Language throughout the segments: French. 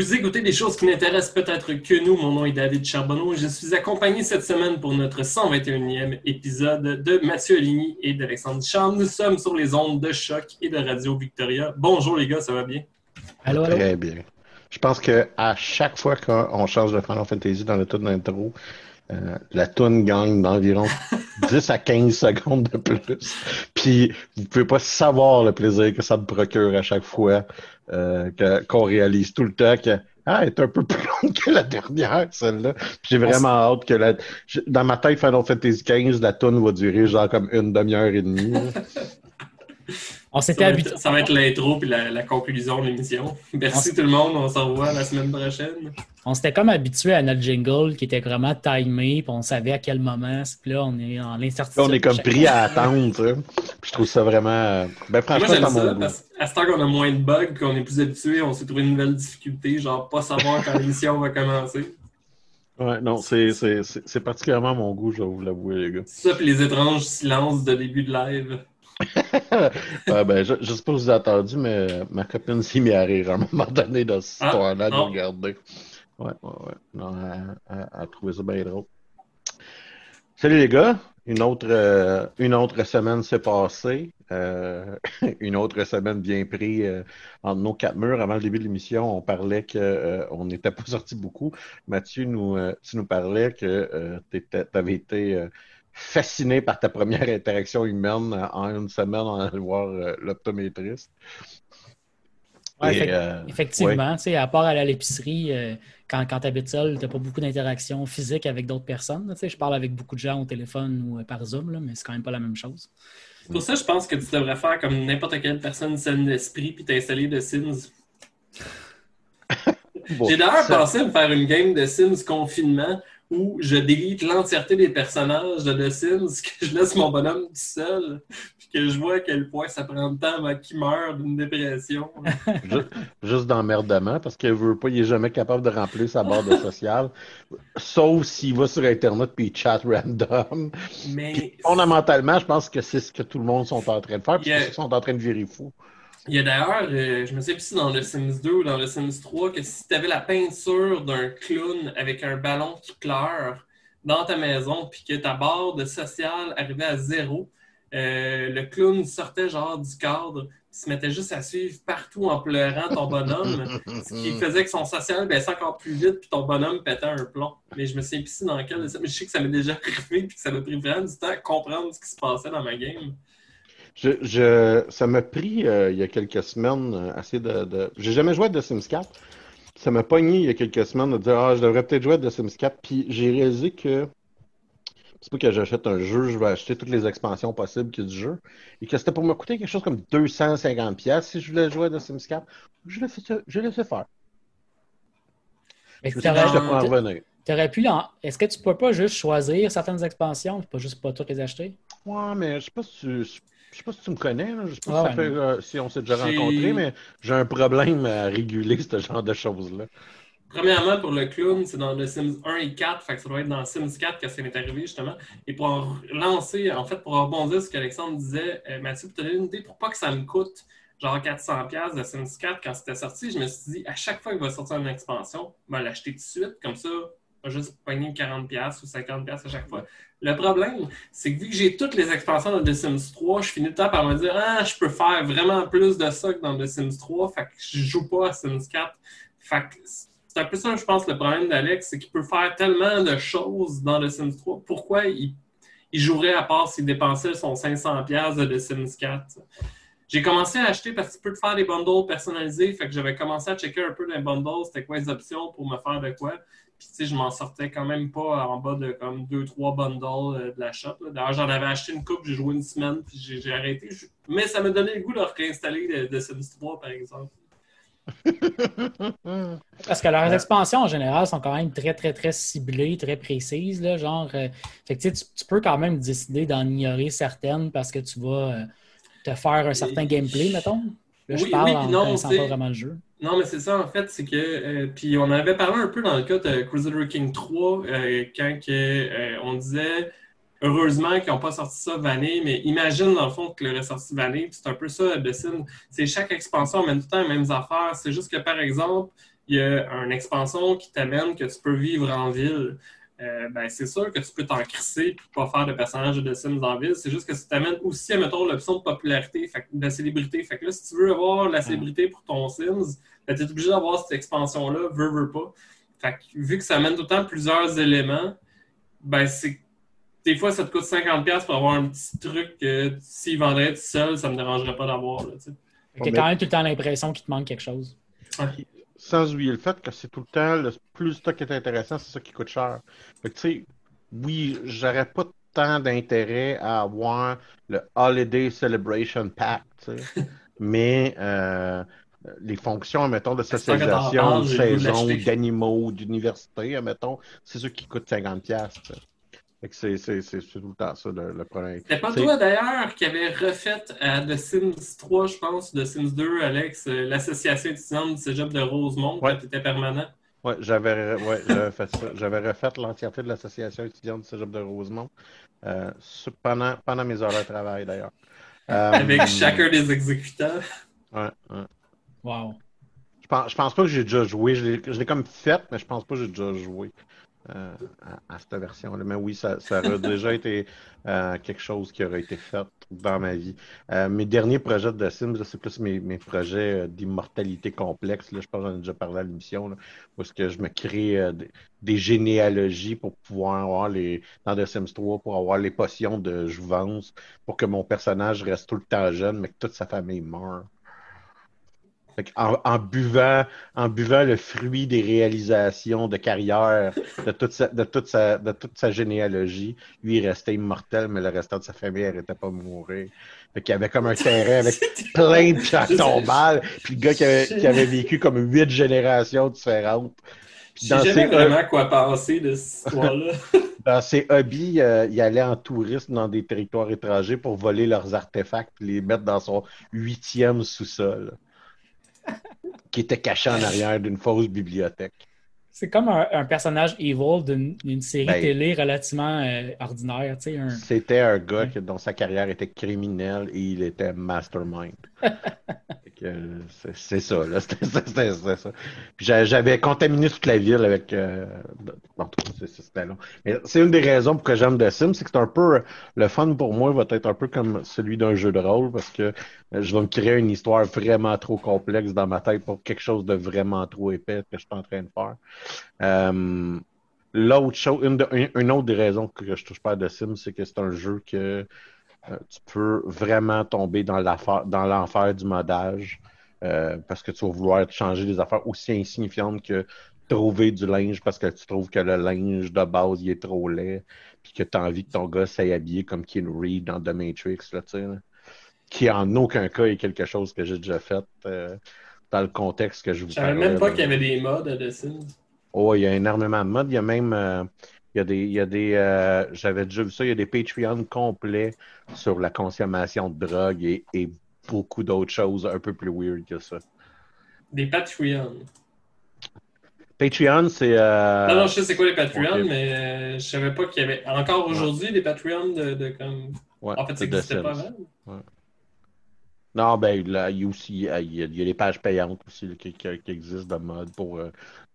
Vous écoutez des choses qui n'intéressent peut-être que nous. Mon nom est David Charbonneau. Je suis accompagné cette semaine pour notre 121e épisode de Mathieu Aligny et d'Alexandre Charles. Nous sommes sur les ondes de choc et de Radio Victoria. Bonjour les gars, ça va bien? Allô, allô? Très bien. Je pense que à chaque fois qu'on change de Final Fantasy dans le tour d'intro, euh, la toune gagne d'environ 10 à 15 secondes de plus. Puis vous pouvez pas savoir le plaisir que ça me procure à chaque fois euh, qu'on réalise tout le temps que ah, elle est un peu plus longue que la dernière, celle-là. J'ai vraiment hâte que la... dans ma tête, Final Fantasy XV, la toune va durer genre comme une demi-heure et demie. On Ça s'était va, habitué. être, ça va être l'intro puis la, la conclusion de l'émission. Merci tout le monde. On se revoit la semaine prochaine. On s'était comme habitué à notre jingle qui était vraiment timé, puis on savait à quel moment. Puis là, on est en l'incertitude. On est comme pris à attendre, tu sais. Puis je trouve ça vraiment. euh, Ben, Moi, franchement, j'aime à mon parce qu'à ce temps qu'on a moins de bugs qu'on est plus habitué, on s'est trouvé une nouvelle difficulté, genre pas savoir quand l'émission va commencer. Ouais, non, c'est- c'est c'est- c'est particulièrement mon goût, je vais vous l'avouer, les gars. Ça, puis les étranges silences de début de live. Ben, je, je sais pas si vous avez entendu, mais ma copine s'est mise à rire à un moment donné dans cette Ah, histoire-là de regarder. Ouais, ouais, ouais. Non, elle, elle- trouvé ça bien drôle. Salut les gars, une autre, euh, une autre semaine s'est passée. Euh, une autre semaine bien pris euh, entre nos quatre murs. Avant le début de l'émission, on parlait qu'on n'était pas sorti beaucoup. Mathieu, nous, tu nous parlais que tu avais été fasciné par ta première interaction humaine en une semaine en allant voir euh, l'optométriste. Ouais, Et, euh, Effectivement, tu sais, à part aller à l'épicerie, euh, quand, quand tu habites seul, tu n'as pas beaucoup d'interactions physiques avec d'autres personnes. là, tu sais. Je parle avec beaucoup de gens au téléphone ou euh, par Zoom, là, mais c'est quand même pas la même chose. C'est pour ça que je pense que tu devrais faire comme n'importe quelle personne saine d'esprit puis t'installer de Sims. bon, J'ai d'ailleurs ça- pensé à me faire une game de Sims confinement où je délite l'entièreté des personnages de The Sims, que je laisse mon bonhomme tout seul, puis que je vois à quel point ça prend de temps avant qu'il meure d'une dépression. Juste, juste d'emmerdement, parce qu'il veut pas, il est jamais capable de remplir sa barre de social, sauf s'il va sur Internet puis il chat random. Mais Fondamentalement, je pense que c'est ce que tout le monde sont en train de faire, puis Yeah. sont en train de virer fou. Il y a d'ailleurs, euh, je me sais plus si dans le Sims 2 ou dans le Sims 3, que si tu avais la peinture d'un clown avec un ballon qui pleure dans ta maison, puis que ta barre de social arrivait à zéro, euh, le clown sortait genre du cadre, se mettait juste à suivre partout en pleurant ton bonhomme, ce qui faisait que son social baissait encore plus vite, puis ton bonhomme pétait un plomb. Mais je me souviens plus si dans ça, mais je sais que ça m'est déjà arrivé, puis que ça m'a pris vraiment du temps à comprendre ce qui se passait dans ma game. Je, je- ça m'a pris euh, il y a quelques semaines euh, assez de, de... J'ai jamais joué à The Sims 4. Ça m'a pogné il y a quelques semaines de dire Ah, je devrais peut-être jouer à The Sims 4. Puis j'ai réalisé que c'est pas que j'achète un jeu, je vais acheter toutes les expansions possibles qu'il y a du jeu. Et que c'était pour me coûter quelque chose comme 250$ pièces si je voulais jouer à The Sims 4. Je l'ai fait, je l'ai laissé faire. Mais Je te t'aurais pu. Est-ce que tu peux pas juste choisir certaines expansions, pas juste pas toutes les acheter? Ouais, mais je sais pas si tu, je sais pas si tu me connais, là. Je sais pas si, ouais, fait, euh, si on s'est déjà rencontrés, mais j'ai un problème à réguler ce genre de choses-là. Premièrement, pour le clown, c'est dans le Sims 1 et 4, fait que ça doit être dans Sims 4 que ça m'est arrivé justement. Et pour en lancer, en fait, pour rebondir sur ce qu'Alexandre disait, euh, Mathieu, pour te donner une idée, pour pas que ça me coûte genre 400$ de Sims 4 quand c'était sorti, je me suis dit, à chaque fois qu'il va sortir une expansion, je vais l'acheter tout de suite, comme ça, vais juste pogner 40$ ou 50$ à chaque fois. Le problème, c'est que vu que j'ai toutes les expansions de The Sims 3, je finis le temps par me dire, ah, je peux faire vraiment plus de ça que dans The Sims 3, fait que je joue pas à Sims 4. Fait que c'est un peu ça, je pense, le problème d'Alex, c'est qu'il peut faire tellement de choses dans The Sims 3. Pourquoi il, il jouerait à part s'il dépensait son 500$ de The Sims 4? J'ai commencé à acheter parce que tu peux te faire des bundles personnalisés. Fait que j'avais commencé à checker un peu les bundles, c'était quoi les options pour me faire de quoi. Puis tu sais, je m'en sortais quand même pas en bas de comme 2-3 bundles euh, de la shop. là. D'ailleurs, j'en avais acheté une coupe, j'ai joué une semaine, puis j'ai arrêté. Je- Mais ça m'a donné le goût de réinstaller de, de Sims 3, par exemple. Parce que leurs expansions en général sont quand même très, très, très ciblées, très précises. Là, genre, euh, fait que, tu, sais, tu- tu peux quand même décider d'en ignorer certaines parce que tu vas euh, te faire un certain gameplay, mettons. Là, je Oui, parle oui, en non, connaissant c'est- pas vraiment le jeu. Non, mais c'est ça, en fait, c'est que. euh, puis on avait parlé un peu dans le cas de Crusader King 3, euh, quand que, euh, on disait heureusement qu'ils n'ont pas sorti ça vanille, mais imagine dans le fond que le sorti vanille, puis c'est un peu ça de Sim. C'est chaque expansion amène tout le temps les mêmes affaires. C'est juste que par exemple, il y a une expansion qui t'amène que tu peux vivre en ville. Euh, ben, c'est sûr que tu peux t'en crisser et pas faire de personnage de Sims en ville. C'est juste que ça t'amène aussi, mettons, l'option de popularité, fait, de célébrité. Fait que là, si tu veux avoir la célébrité pour ton Sims, ben, tu es obligé d'avoir cette expansion-là, veux, veux pas. Fait que, vu que ça amène tout le temps plusieurs éléments, ben, c'est. Des fois, ça te coûte 50$ pour avoir un petit truc que s'il vendrait tout seul, ça me dérangerait pas d'avoir. tu t'as quand même tout le temps l'impression qu'il te manque quelque chose. Sans oublier le fait que c'est tout le temps, le plus le stock est intéressant, c'est ça qui coûte cher. Fait que, tu sais, oui, j'aurais pas tant d'intérêt à avoir le Holiday Celebration Pack, tu sais. mais euh, les fonctions, mettons, de socialisation, de saison, d'animaux, d'université, mettons, c'est ça qui coûte 50$. piastres, c'est c'est- c'est- c'est tout le temps ça le, le problème. C'était pas C'est- toi d'ailleurs qui avait refait à The Sims 3, je pense, de Sims 2, Alex, euh, l'association étudiante du cégep de Rosemont, Ouais. quand tu étais permanent? Ouais, j'avais ouais, j'avais fait ça. J'avais refait l'entièreté de l'association étudiante du Cégep de Rosemont euh, pendant, pendant mes heures de travail d'ailleurs. Euh, Avec chacun des exécutants. Ouais, ouais. Wow. Je pense, je pense pas que j'ai déjà joué. Je l'ai je l'ai comme fait, mais je pense pas que j'ai déjà joué euh, à, à cette version-là. Mais oui, ça, ça aurait déjà été euh, quelque chose qui aurait été fait dans ma vie. Euh, mes derniers projets de Sims, c'est plus mes, mes projets d'immortalité complexe. Là, je pense que j'en ai déjà parlé à l'émission. est-ce que je me crée des, des généalogies pour pouvoir avoir les. Dans The Sims 3, pour avoir les potions de jouvence, pour que mon personnage reste tout le temps jeune, mais que toute sa famille meurt. En, en buvant, en buvant le fruit des réalisations de carrière de toute sa, de toute sa, de toute sa généalogie, lui, il restait immortel, mais le restant de sa famille n'arrêtait pas de mourir. Fait qu'il y avait comme un terrain avec plein de pierres tombales, puis le gars qui avait, qui avait vécu comme huit générations différentes. Je sais jamais vraiment quoi penser de cette histoire-là. dans ses hobbies, euh, il allait en tourisme dans des territoires étrangers pour voler leurs artefacts et les mettre dans son huitième sous-sol, qui était caché en arrière d'une fausse bibliothèque. C'est comme un, personnage evil d'une série Ben, télé relativement euh, ordinaire. tu sais, un- C'était un gars dont sa carrière était criminelle et il était mastermind. C'est- ça, là. C'était ça. J'avais contaminé toute la ville avec. Euh... C'était long. Mais c'est une des raisons pour que j'aime The Sims, c'est que c'est un peu. Le fun pour moi va être un peu comme celui d'un jeu de rôle parce que euh, je vais me créer une histoire vraiment trop complexe dans ma tête pour quelque chose de vraiment trop épais que je suis en train de faire. Euh, L'autre chose, une, de- une- une autre des raisons que je touche pas à The Sims, c'est que c'est un jeu que euh, tu peux vraiment tomber dans l'enfer du modage euh, parce que tu vas vouloir changer des affaires aussi insignifiantes que trouver du linge parce que tu trouves que le linge de base il est trop laid puis que tu as envie que ton gars s'aille habillé comme Keanu Reed dans The Matrix, là, qui en aucun cas est quelque chose que j'ai déjà fait euh, dans le contexte que je vous Je savais même pas qu'il y avait des modes à The Sims. Oh, il y a énormément de modes. Il y a même, euh, il y a des, il y a des, euh, j'avais déjà vu ça, il y a des Patreons complets sur la consommation de drogue et, et beaucoup d'autres choses un peu plus weird que ça. Des Patreons. Patreon, c'est. euh, non, non, je sais c'est quoi les Patreons, mais je savais pas qu'il y avait encore aujourd'hui des Patreons de, de comme. ouais, En fait, ça n'existait pas avant. Non, ben, là, il y a aussi, il y a, les pages payantes aussi qui, existent de mode pour euh,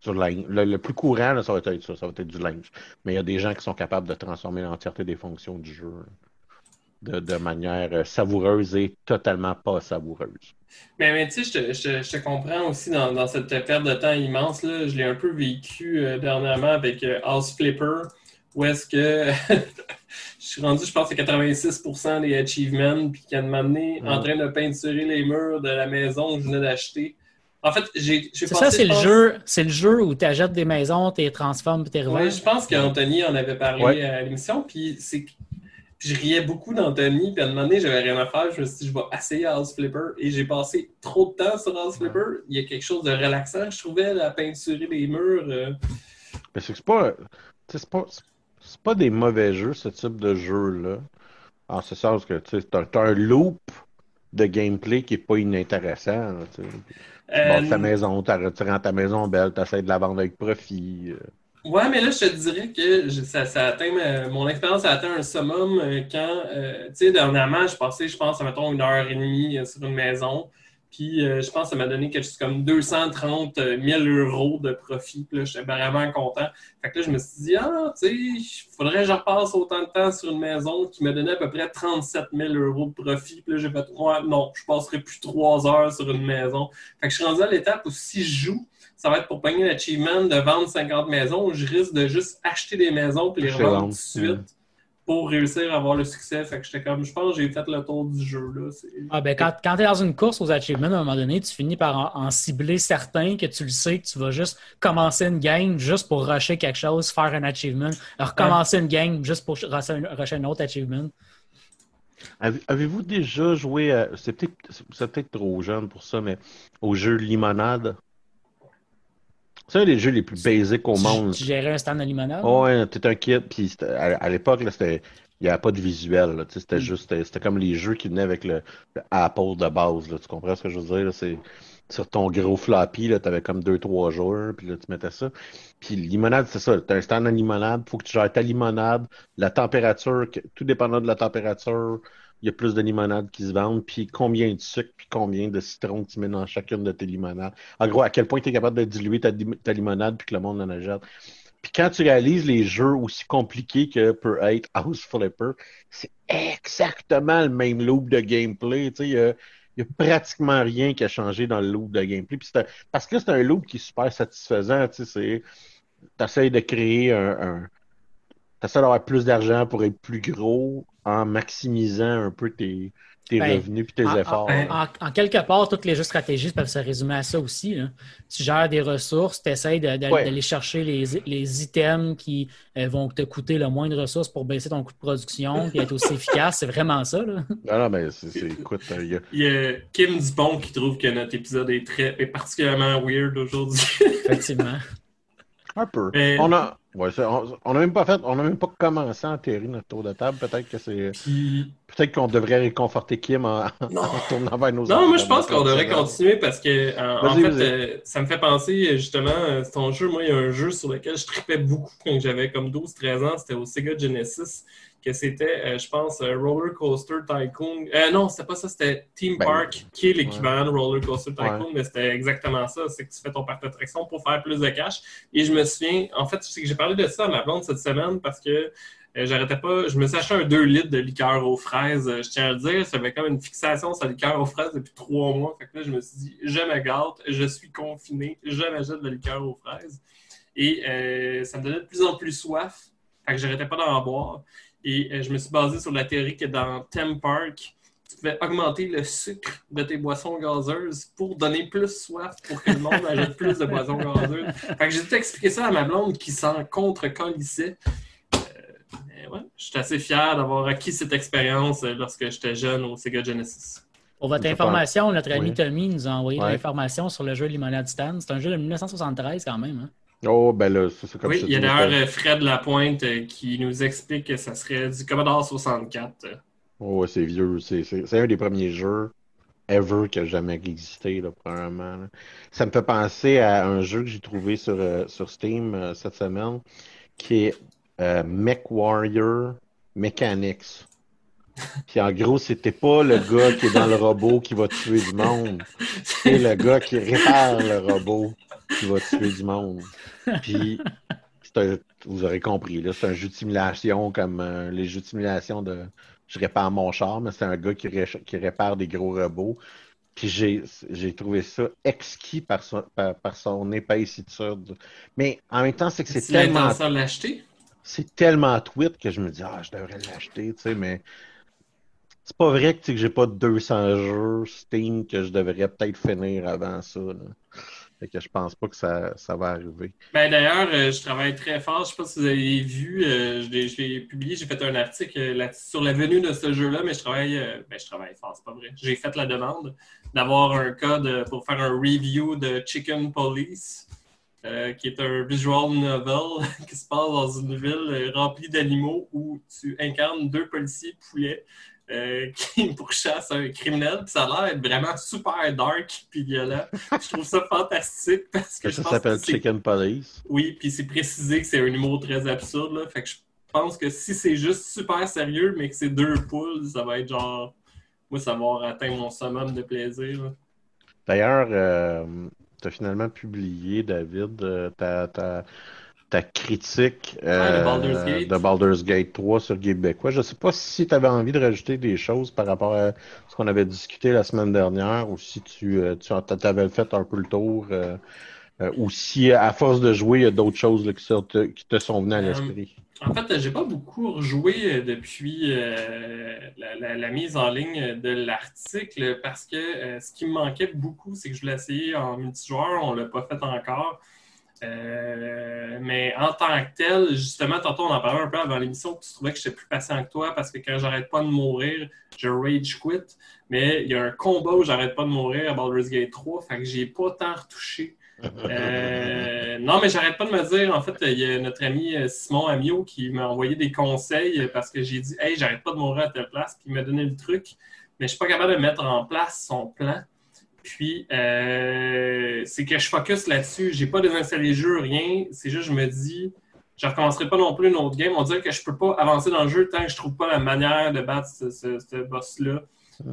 le linge. Le, le plus courant, ça va être ça, ça va être du linge. Mais il y a des gens qui sont capables de transformer l'entièreté des fonctions du jeu de, de manière euh, savoureuse et totalement pas savoureuse. Mais, tu sais, je je te comprends aussi dans, dans cette perte de temps immense. Là, je l'ai un peu vécu euh, dernièrement avec euh, House Flipper, où est-ce que je suis rendu, je pense, à 86% des achievements, puis qui a m'amené en Mm. train de peinturer les murs de la maison que je venais d'acheter. En fait, j'ai C'est ça, c'est le pense- jeu, c'est le jeu où tu achètes des maisons, tu les transformes puis tu les Ouais, je pense qu'Anthony en avait parlé Ouais. à l'émission, puis c'est que- puis je riais beaucoup d'Anthony, puis à un moment donné, j'avais rien à faire, je me suis dit, je vais essayer House Flipper, et j'ai passé trop de temps sur House Flipper. Il y a quelque chose de relaxant, je trouvais, la peinturer les murs. euh, Mais c'est pas, c'est pas, c'est pas des mauvais jeux, ce type de jeu-là. En ce sens que tu t'as un loop de gameplay qui est pas inintéressant. là, euh, ta maison, t'as- tu rends ta maison belle, tu essaies de la vendre avec profit. euh. Ouais, mais là, je te dirais que je- ça, ça atteint ma- mon expérience a atteint un summum euh, quand, euh, tu sais, dernièrement, je passais, je pense, à mettons, une heure et demie euh, sur une maison. Puis, euh, je pense que ça m'a donné quelque chose comme 230 000 euros de profit. Puis là, j'étais vraiment content. Fait que là, je me suis dit, ah, tu sais, il faudrait que je repasse autant de temps sur une maison qui me donnait à peu près 37 000 euros de profit. Puis là, j'ai fait, ouais, non, je passerai plus trois heures sur une maison. Fait que je suis rendu à l'étape où si je joue, ça va être pour pogner l'achievement de vendre 50 maisons. Je risque de juste acheter des maisons puis les revendre vendre. tout de suite. Pour réussir à avoir le succès. Fait que j'étais comme, je pense que j'ai fait le tour du jeu. Là. Ah ben quand, quand tu es dans une course aux achievements, à un moment donné, tu finis par en, en cibler certains que tu le sais que tu vas juste commencer une game juste pour rusher quelque chose, faire un achievement, recommencer une game juste pour rusher un, rusher un autre achievement. Avez- Avez-vous déjà joué, à- c'est peut-être c'est peut-être trop jeune pour ça, mais au jeu Limonade? C'est un des jeux les plus basiques au Tu- monde. Tu, gérais un stand de limonade? Oh, ouais, t'es un kid, puis c'était- à, à l'époque, là, c'était, il n'y avait pas de visuel, sais, Mm. c'était juste, c'était c'était comme les jeux qui venaient avec le, le Apple de base, là, tu comprends ce que je veux dire? C'est, sur ton gros floppy, là, t'avais comme deux, trois joueurs, puis là, tu mettais ça. Puis limonade, c'est ça, t'as un stand à limonade, faut que tu gères ta limonade, la température, tout dépendant de la température, il y a plus de limonade qui se vendent, puis combien de sucre, puis combien de citron tu mets dans chacune de tes limonades. En gros, à quel point tu es capable de diluer ta, lim- ta limonade, puis que le monde en achète. Puis quand tu réalises les jeux aussi compliqués que peut être House Flipper, c'est exactement le même loop de gameplay. Tu sais, il y a, pratiquement rien qui a changé dans le loop de gameplay. Puis un- parce que c'est un loop qui est super satisfaisant. Tu sais, t'essayes de créer un, un d'avoir plus d'argent pour être plus gros en maximisant un peu tes, tes Ben, revenus puis tes En, efforts. en- en- en quelque part, tous les jeux stratégiques peuvent se résumer à ça aussi. là. Tu gères des ressources, tu essaies d'aller Ouais. chercher les, les items qui euh, vont te coûter le moins de ressources pour baisser ton coût de production et être aussi efficace. C'est vraiment ça. Là. Non, non, mais c'est, c'est- écoute, euh, il y a- Il y a Kim Dupont qui trouve que notre épisode est très est particulièrement weird aujourd'hui. Effectivement. Un peu. Mais- On a, ouais, on, on a même pas fait, on a même pas commencé en théorie notre tour de table. Peut-être que c'est, Puis, peut-être qu'on devrait réconforter Kim en, tournant vers nos Non, moi je pense qu'on devrait continuer parce que en, en fait, euh, ça me fait penser euh, justement, euh, ton jeu, moi il y a un jeu sur lequel je tripais beaucoup quand j'avais comme 12-13 ans, c'était au Sega Genesis, que c'était, euh, je pense, euh, Roller Coaster Tycoon. Euh, non, c'était pas ça, c'était Team Ben, Park, qui est l'équivalent de Roller Coaster Tycoon, Ouais. mais c'était exactement ça, c'est que tu fais ton parc d'attraction pour faire plus de cash. Et je me souviens, en fait, c'est que j'ai parlé de ça à ma blonde cette semaine parce que j'arrêtais pas. Je me suis acheté un 2 litres de liqueur aux fraises. Je tiens à le dire, j'avais comme une fixation sur la liqueur aux fraises depuis trois mois. Fait que là, je me suis dit, je me gâte, je suis confiné, je m'achète de la liqueur aux fraises. Et euh, ça me donnait de plus en plus soif. Fait que j'arrêtais pas d'en boire. Et euh, je me suis basé sur la théorie que dans Theme Park, tu pouvais augmenter le sucre de tes boissons gazeuses pour donner plus soif pour que le monde achète plus de boissons gazeuses. Fait que j'ai tout expliqué ça à ma blonde qui s'en contre-colissait. Euh, mais ouais, je suis assez fier d'avoir acquis cette expérience euh, lorsque j'étais jeune au Sega Genesis. Pour votre information, notre ami Oui. Tommy nous a envoyé Ouais. l'information sur le jeu Limonade Stand. C'est un jeu de 1973 quand même. Hein? Oh, ben là, c'est comme oui, il y a d'ailleurs euh, Fred Lapointe euh, qui nous explique que ça serait du Commodore 64. euh. Oh, c'est vieux. C'est un des premiers jeux ever qui a jamais existé, là, probablement. là. Ça me fait penser à un jeu que j'ai trouvé sur, euh, sur Steam euh, cette semaine, qui est euh, Mech Warrior Mechanics. Puis en gros, c'était pas le gars qui est dans le robot qui va tuer du monde. C'est le gars qui répare le robot qui va tuer du monde. Puis, un- vous aurez compris, là, c'est un jeu de simulation comme euh, les jeux de simulation de je répare mon char, mais c'est un gars qui, ré- qui répare des gros robots. Puis j'ai j'ai trouvé ça exquis par son, par, par son épaissitude. Mais en même temps, c'est que c'est C'est tellement l'acheter? c'est tellement tweet que je me dis, ah, je devrais l'acheter, tu sais, mais c'est pas vrai que, que j'ai pas 200 jeux Steam que je devrais peut-être finir avant ça. Là. Fait que je pense pas que ça, ça va arriver. Ben, D'ailleurs, euh, je travaille très fort. Je sais pas si vous avez vu, euh, je l'ai publié, j'ai fait un article euh, sur la venue de ce jeu-là, mais je travaille, euh, ben, je travaille fort, c'est pas vrai. J'ai fait la demande d'avoir un code pour faire un review de Chicken Police, qui est un visual novel qui se passe dans une ville remplie d'animaux où tu incarnes deux policiers poulets euh, qui pourchassent un criminel. Puis ça a l'air d'être vraiment super dark puis violent. Je trouve ça fantastique parce que je Ça pense s'appelle Chicken Police. oui, puis c'est précisé que c'est un humour très absurde. Là. Fait que je pense que si c'est juste super sérieux, mais que c'est deux poules, ça va être genre. Moi, ça va avoir atteint mon summum de plaisir. D'ailleurs, tu as finalement publié, David, euh, ta, ta, critique euh, de Baldur's Gate. de Baldur's Gate 3 sur Québécois. Je sais pas si tu avais envie de rajouter des choses par rapport à ce qu'on avait discuté la semaine dernière ou si tu, euh, tu avais fait un peu le tour euh, euh, ou si à force de jouer, il y a d'autres choses là, qui, sortent- qui te sont venues à l'esprit. En fait, j'ai pas beaucoup rejoué depuis la, la- la mise en ligne de l'article parce que ce qui me manquait beaucoup, c'est que je voulais essayer en multijoueur. On l'a pas fait encore. Euh, mais en tant que tel, justement, tantôt on en parlait un peu avant l'émission, que tu trouvais que j'étais plus patient que toi parce que quand j'arrête pas de mourir, je rage quit. Mais il y a un combat où j'arrête pas de mourir à Baldur's Gate 3, fait que j'ai pas tant retouché. Euh, non, mais j'arrête pas de me dire, en fait, il y a notre ami euh, Simon Amio qui m'a envoyé des conseils parce que j'ai dit, hey, j'arrête pas de mourir à telle place, puis il m'a donné le truc, mais je suis pas capable de mettre en place son plan. Puis, euh, c'est que je focus là-dessus. J'ai pas désinstallé le jeu, rien. C'est juste, je me dis, je recommencerai pas non plus une autre game. On dirait que je peux pas avancer dans le jeu tant que je trouve pas la manière de battre ce, ce- ce boss-là,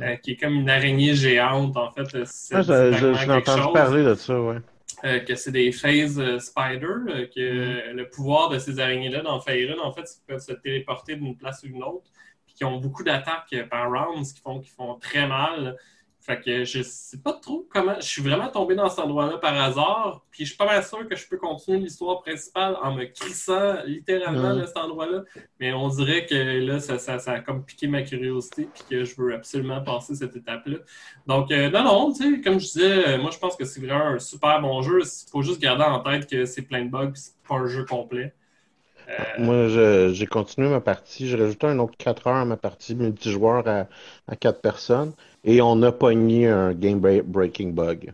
euh, qui est comme une araignée géante, en fait. euh, Ah, je- quelque entendu chose. parler de ça, ouais. Euh, que c'est des phase spider, que le pouvoir de ces araignées-là dans Faerun, en fait, c'est qu'ils peuvent se téléporter d'une place à une autre, puis qui ont beaucoup d'attaques par round, ce qui font, qui font très mal. Fait que je sais pas trop comment. Je suis vraiment tombé dans cet endroit-là par hasard, puis je suis pas mal sûr que je peux continuer l'histoire principale en me crissant littéralement de cet endroit-là. Mais on dirait que là, ça, ça, ça a comme piqué ma curiosité, puis que je veux absolument passer cette étape-là. Donc, euh, non, non, tu sais, comme je disais, euh, moi, je pense que c'est vraiment un super bon jeu. Il faut juste garder en tête que c'est plein de bugs, puis c'est pas un jeu complet. Euh, Moi, je- j'ai continué ma partie. J'ai rajouté un autre 4 heures à ma partie multijoueur à, à 4 personnes. Et on a pogné un game break- breaking bug.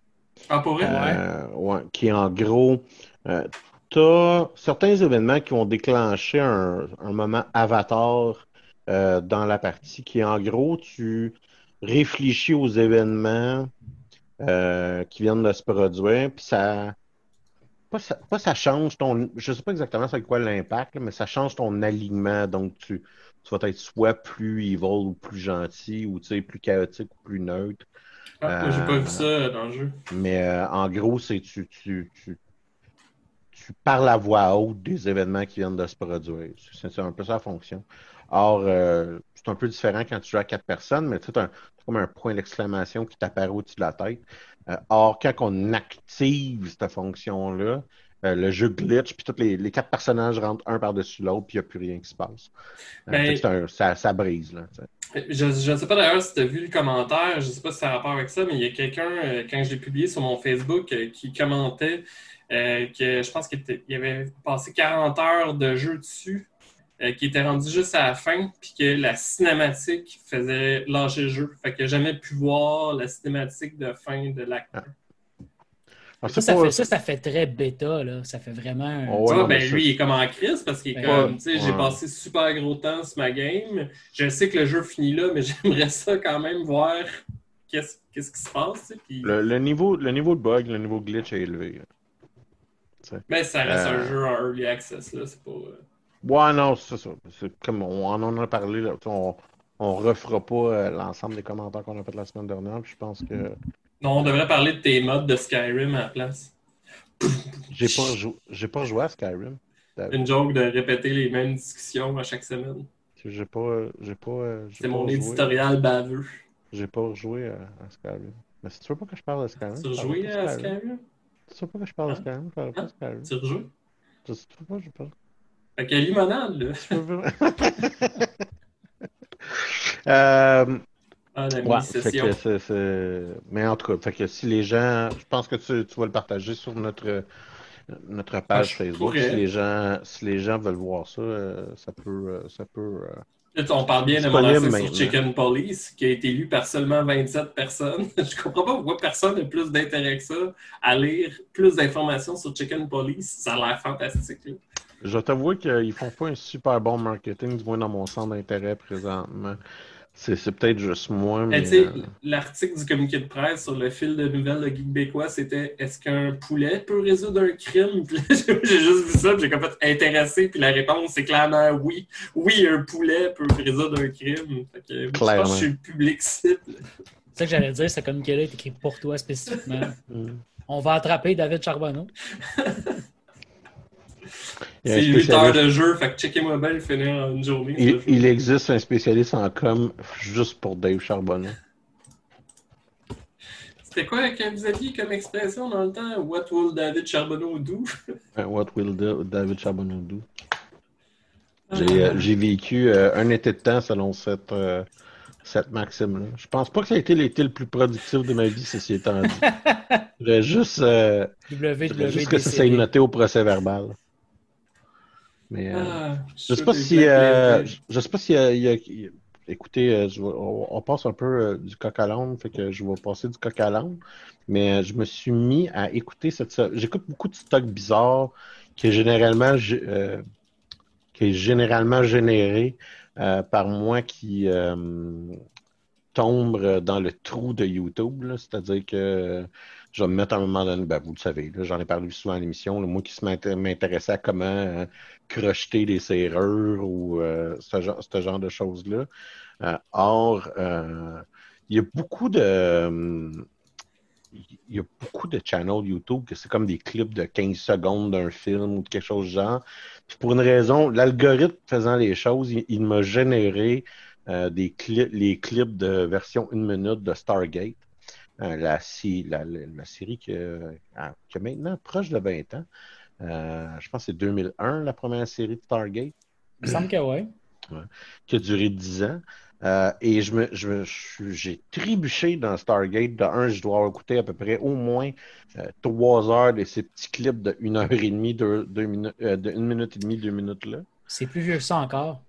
ah, pour vrai? Euh, ouais, qui en gros, euh, tu as certains événements qui vont déclencher un, un moment avatar euh, dans la partie qui, en gros, tu réfléchis aux événements euh, qui viennent de se produire, puis ça, pas ça, pas ça change ton, je sais pas exactement c'est quoi l'impact, mais ça change ton alignement, donc tu, tu vas être soit plus evil ou plus gentil, ou tu sais, plus chaotique ou plus neutre. Ah, moi, j'ai pas Euh, vu ça dans le jeu. Mais euh, en gros, c'est tu, tu, tu, tu parles à voix haute des événements qui viennent de se produire. C'est c'est un peu ça la fonction. Or, euh, c'est un peu différent quand tu joues à quatre personnes, mais tu as comme un point d'exclamation qui t'apparaît au-dessus de la tête. Euh, or, quand on active cette fonction-là, euh, le jeu glitch, puis tous les, les quatre personnages rentrent un par-dessus l'autre, puis il n'y a plus rien qui se passe. Ben- c'est un- ça, ça brise, là. Je ne sais pas d'ailleurs si tu as vu le commentaire, je ne sais pas si ça a rapport avec ça, mais il y a quelqu'un, quand je l'ai publié sur mon Facebook, qui commentait euh, que je pense qu'il avait passé 40 heures de jeu dessus, euh, qui était rendu juste à la fin, puis que la cinématique faisait lâcher le jeu. Fait qu'il n'a jamais pu voir la cinématique de fin de l'acte. Ah. Alors, Ça, ça, pas- fait, ça, ça fait très bêta, là. Ça fait vraiment. un- Oh, Tu ouais, vois, ben, lui, il est comme en crise parce qu'il est Ouais. comme, tu sais, j'ai passé super gros temps sur ma game. Je sais que le jeu finit là, mais j'aimerais ça quand même voir qu'est-ce qu'est-ce qui se passe. tu sais, Puis, le, le niveau, le niveau de bug, le niveau de glitch est élevé. Mais ça reste Euh. un jeu en early access, là. C'est pas. Ouais, non, c'est ça. Comme on en a parlé, là, on, on refera pas euh, l'ensemble des commentaires qu'on a fait la semaine dernière. puis je pense que Non, on devrait parler de tes modes de Skyrim à la place. j'ai pas, jou- j'ai pas joué à Skyrim. Une joke de répéter les mêmes discussions à chaque semaine. J'ai pas, j'ai pas, euh, C'est mon éditorial baveux. J'ai pas rejoué à, Skyrim. Mais si tu veux pas que je parle de Skyrim, Tu rejoué à Skyrim? Tu veux pas que je parle de? Skyrim, de Hein? Skyrim. Tu rejoues? Tu veux pas, je parle. Fait que limonade, là. Euh, Ah, la Ouais, fait c'est- Mais en tout cas, fait que si les gens. Je pense que tu, tu vas le partager sur notre, notre page Ah, Facebook. pourrais. Si les, gens, si les gens veulent voir ça, euh, ça peut. euh, Ça peut euh, on parle bien de mon sur. Chicken Police, qui a été lu par seulement 27 personnes. Je comprends pas pourquoi personne n'a plus d'intérêt que ça à lire plus d'informations sur Chicken Police. Ça a l'air fantastique. là. Je vais t'avouer qu'ils font pas un super bon marketing, du moins dans mon centre d'intérêt présentement. C'est, peut-être juste moi, mais. Euh, L'article du communiqué de presse sur le fil de nouvelles de Geekbécois, c'était Est-ce qu'un poulet peut résoudre un crime J'ai juste vu ça, puis j'ai fait intéressé, puis la réponse c'est clairement oui. Oui, un poulet peut résoudre un crime. Fait que, moi, je pense Clairement. que je suis le public cible. C'est ça que j'allais dire, ce communiqué-là est écrit pour toi spécifiquement. mm. On va attraper David Charbonneau. Il y a C'est un 8 heures de jeu, fait que checker mobile finir en une journée. Il, existe un spécialiste en com juste pour Dave Charbonneau. C'était quoi que vous aviez comme expression dans le temps? What will David Charbonneau do? Euh, What will Da- David Charbonneau do? Ah. J'ai euh, j'ai vécu euh, un été de temps selon cette, euh, cette maxime-là. Je pense pas que ça a été l'été le plus productif de ma vie, ceci étant dit. Je voudrais juste, euh, je voudrais juste que ça WWDC. noté au procès verbal. Mais euh, Ah, je sais pas si, euh, je je sais pas si euh, il y a- il y a- écoutez, euh, je on, on passe un peu euh, du coq à l'âne, fait que je vais passer du coq à l'âne. Mais je me suis mis à écouter cette, j'écoute beaucoup de stock bizarre qui est généralement, gé- euh, qui est généralement généré euh, par moi qui euh, tombe dans le trou de YouTube. C'est-à-dire que je vais me mettre à un moment donné, ben, vous le savez, j'en ai parlé souvent à l'émission, moi qui m'intéressais à comment euh, crocheter des serrures ou euh, ce, genre, ce genre de choses-là. Euh, or, euh, il y a beaucoup de. il y a beaucoup de channels YouTube que c'est comme des clips de 15 secondes d'un film ou de quelque chose du genre. Puis pour une raison, l'algorithme faisant les choses, il, m'a généré euh, des clips, les clips de version une minute de Stargate. Euh, la, série qui, a- a maintenant proche de 20 ans. Euh, je pense que c'est 2001, la première série de Stargate Il me semble que oui. qui a duré 10 ans. Euh, et je me, je me- j'ai trébuché dans Stargate. De un, je dois avoir écouté à peu près au moins euh, trois heures de ces petits clips de une heure et demie, deux, deux minutes, euh, de une minute et demie, deux minutes là. C'est plus vieux que ça encore.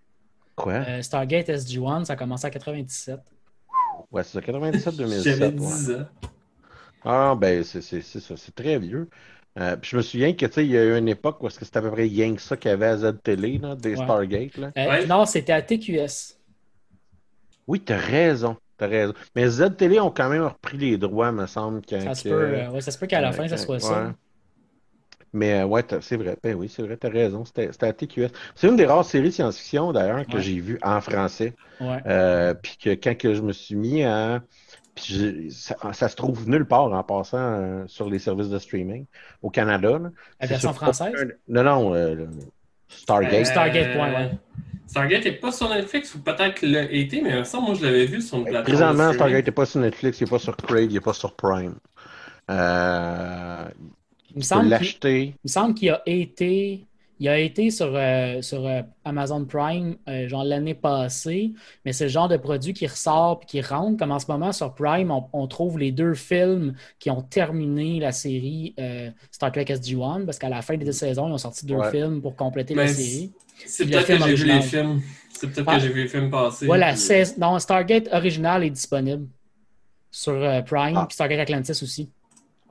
Quoi? Euh, Stargate SG-1, ça a commencé en 97. Ouais, c'est ça, 97-2007. J'avais ouais. 10 ans. Ah, ben, c'est c'est- c'est ça, c'est très vieux. Euh, puis je me souviens que, tu sais, il y a eu une époque où c'était à peu près rien que ça qu'il y avait à Z-Télé, là, des Ouais. Stargate, là. Euh, Ouais. Non, c'était à TQS. Oui, t'as raison. T'as raison. Mais Z-Télé ont quand même repris les droits, me semble. Quand, Ça se peut, euh, ouais, ça se peut qu'à la fin, ça soit ça. Mais euh, ouais, c'est vrai. Ben oui, c'est vrai, t'as raison. C'était c'était à TQS. C'est une des rares séries science-fiction, d'ailleurs, que Ouais. j'ai vues en français. Ouais. Euh, puis que quand que je me suis mis à. ça, ça se trouve nulle part en passant euh, sur les services de streaming au Canada. là. La version française? Non, non, euh, Stargate. Stargate, point, ouais. Stargate n'est pas sur Netflix ou peut-être l'a été, mais ça, moi, je l'avais vu sur une plateforme. Présentement. Stargate n'est pas sur Netflix, il n'est pas sur Crave, il n'est pas sur Prime. Euh, Il me semble qu'il- l'acheter. il me semble qu'il a été, il a été sur, euh, sur euh, Amazon Prime euh, genre l'année passée, mais c'est le genre de produit qui ressort et qui rentre. Comme en ce moment sur Prime, on, on trouve les deux films qui ont terminé la série euh, Star Trek SG-1 parce qu'à la fin des deux saisons, ils ont sorti deux Ouais. films pour compléter Mais la série. C'est peut-être que j'ai vu les films. C'est peut-être Ah. que j'ai vu les films passer. La puis- non, Stargate original est disponible sur euh, Prime, Ah. puis Stargate Atlantis aussi.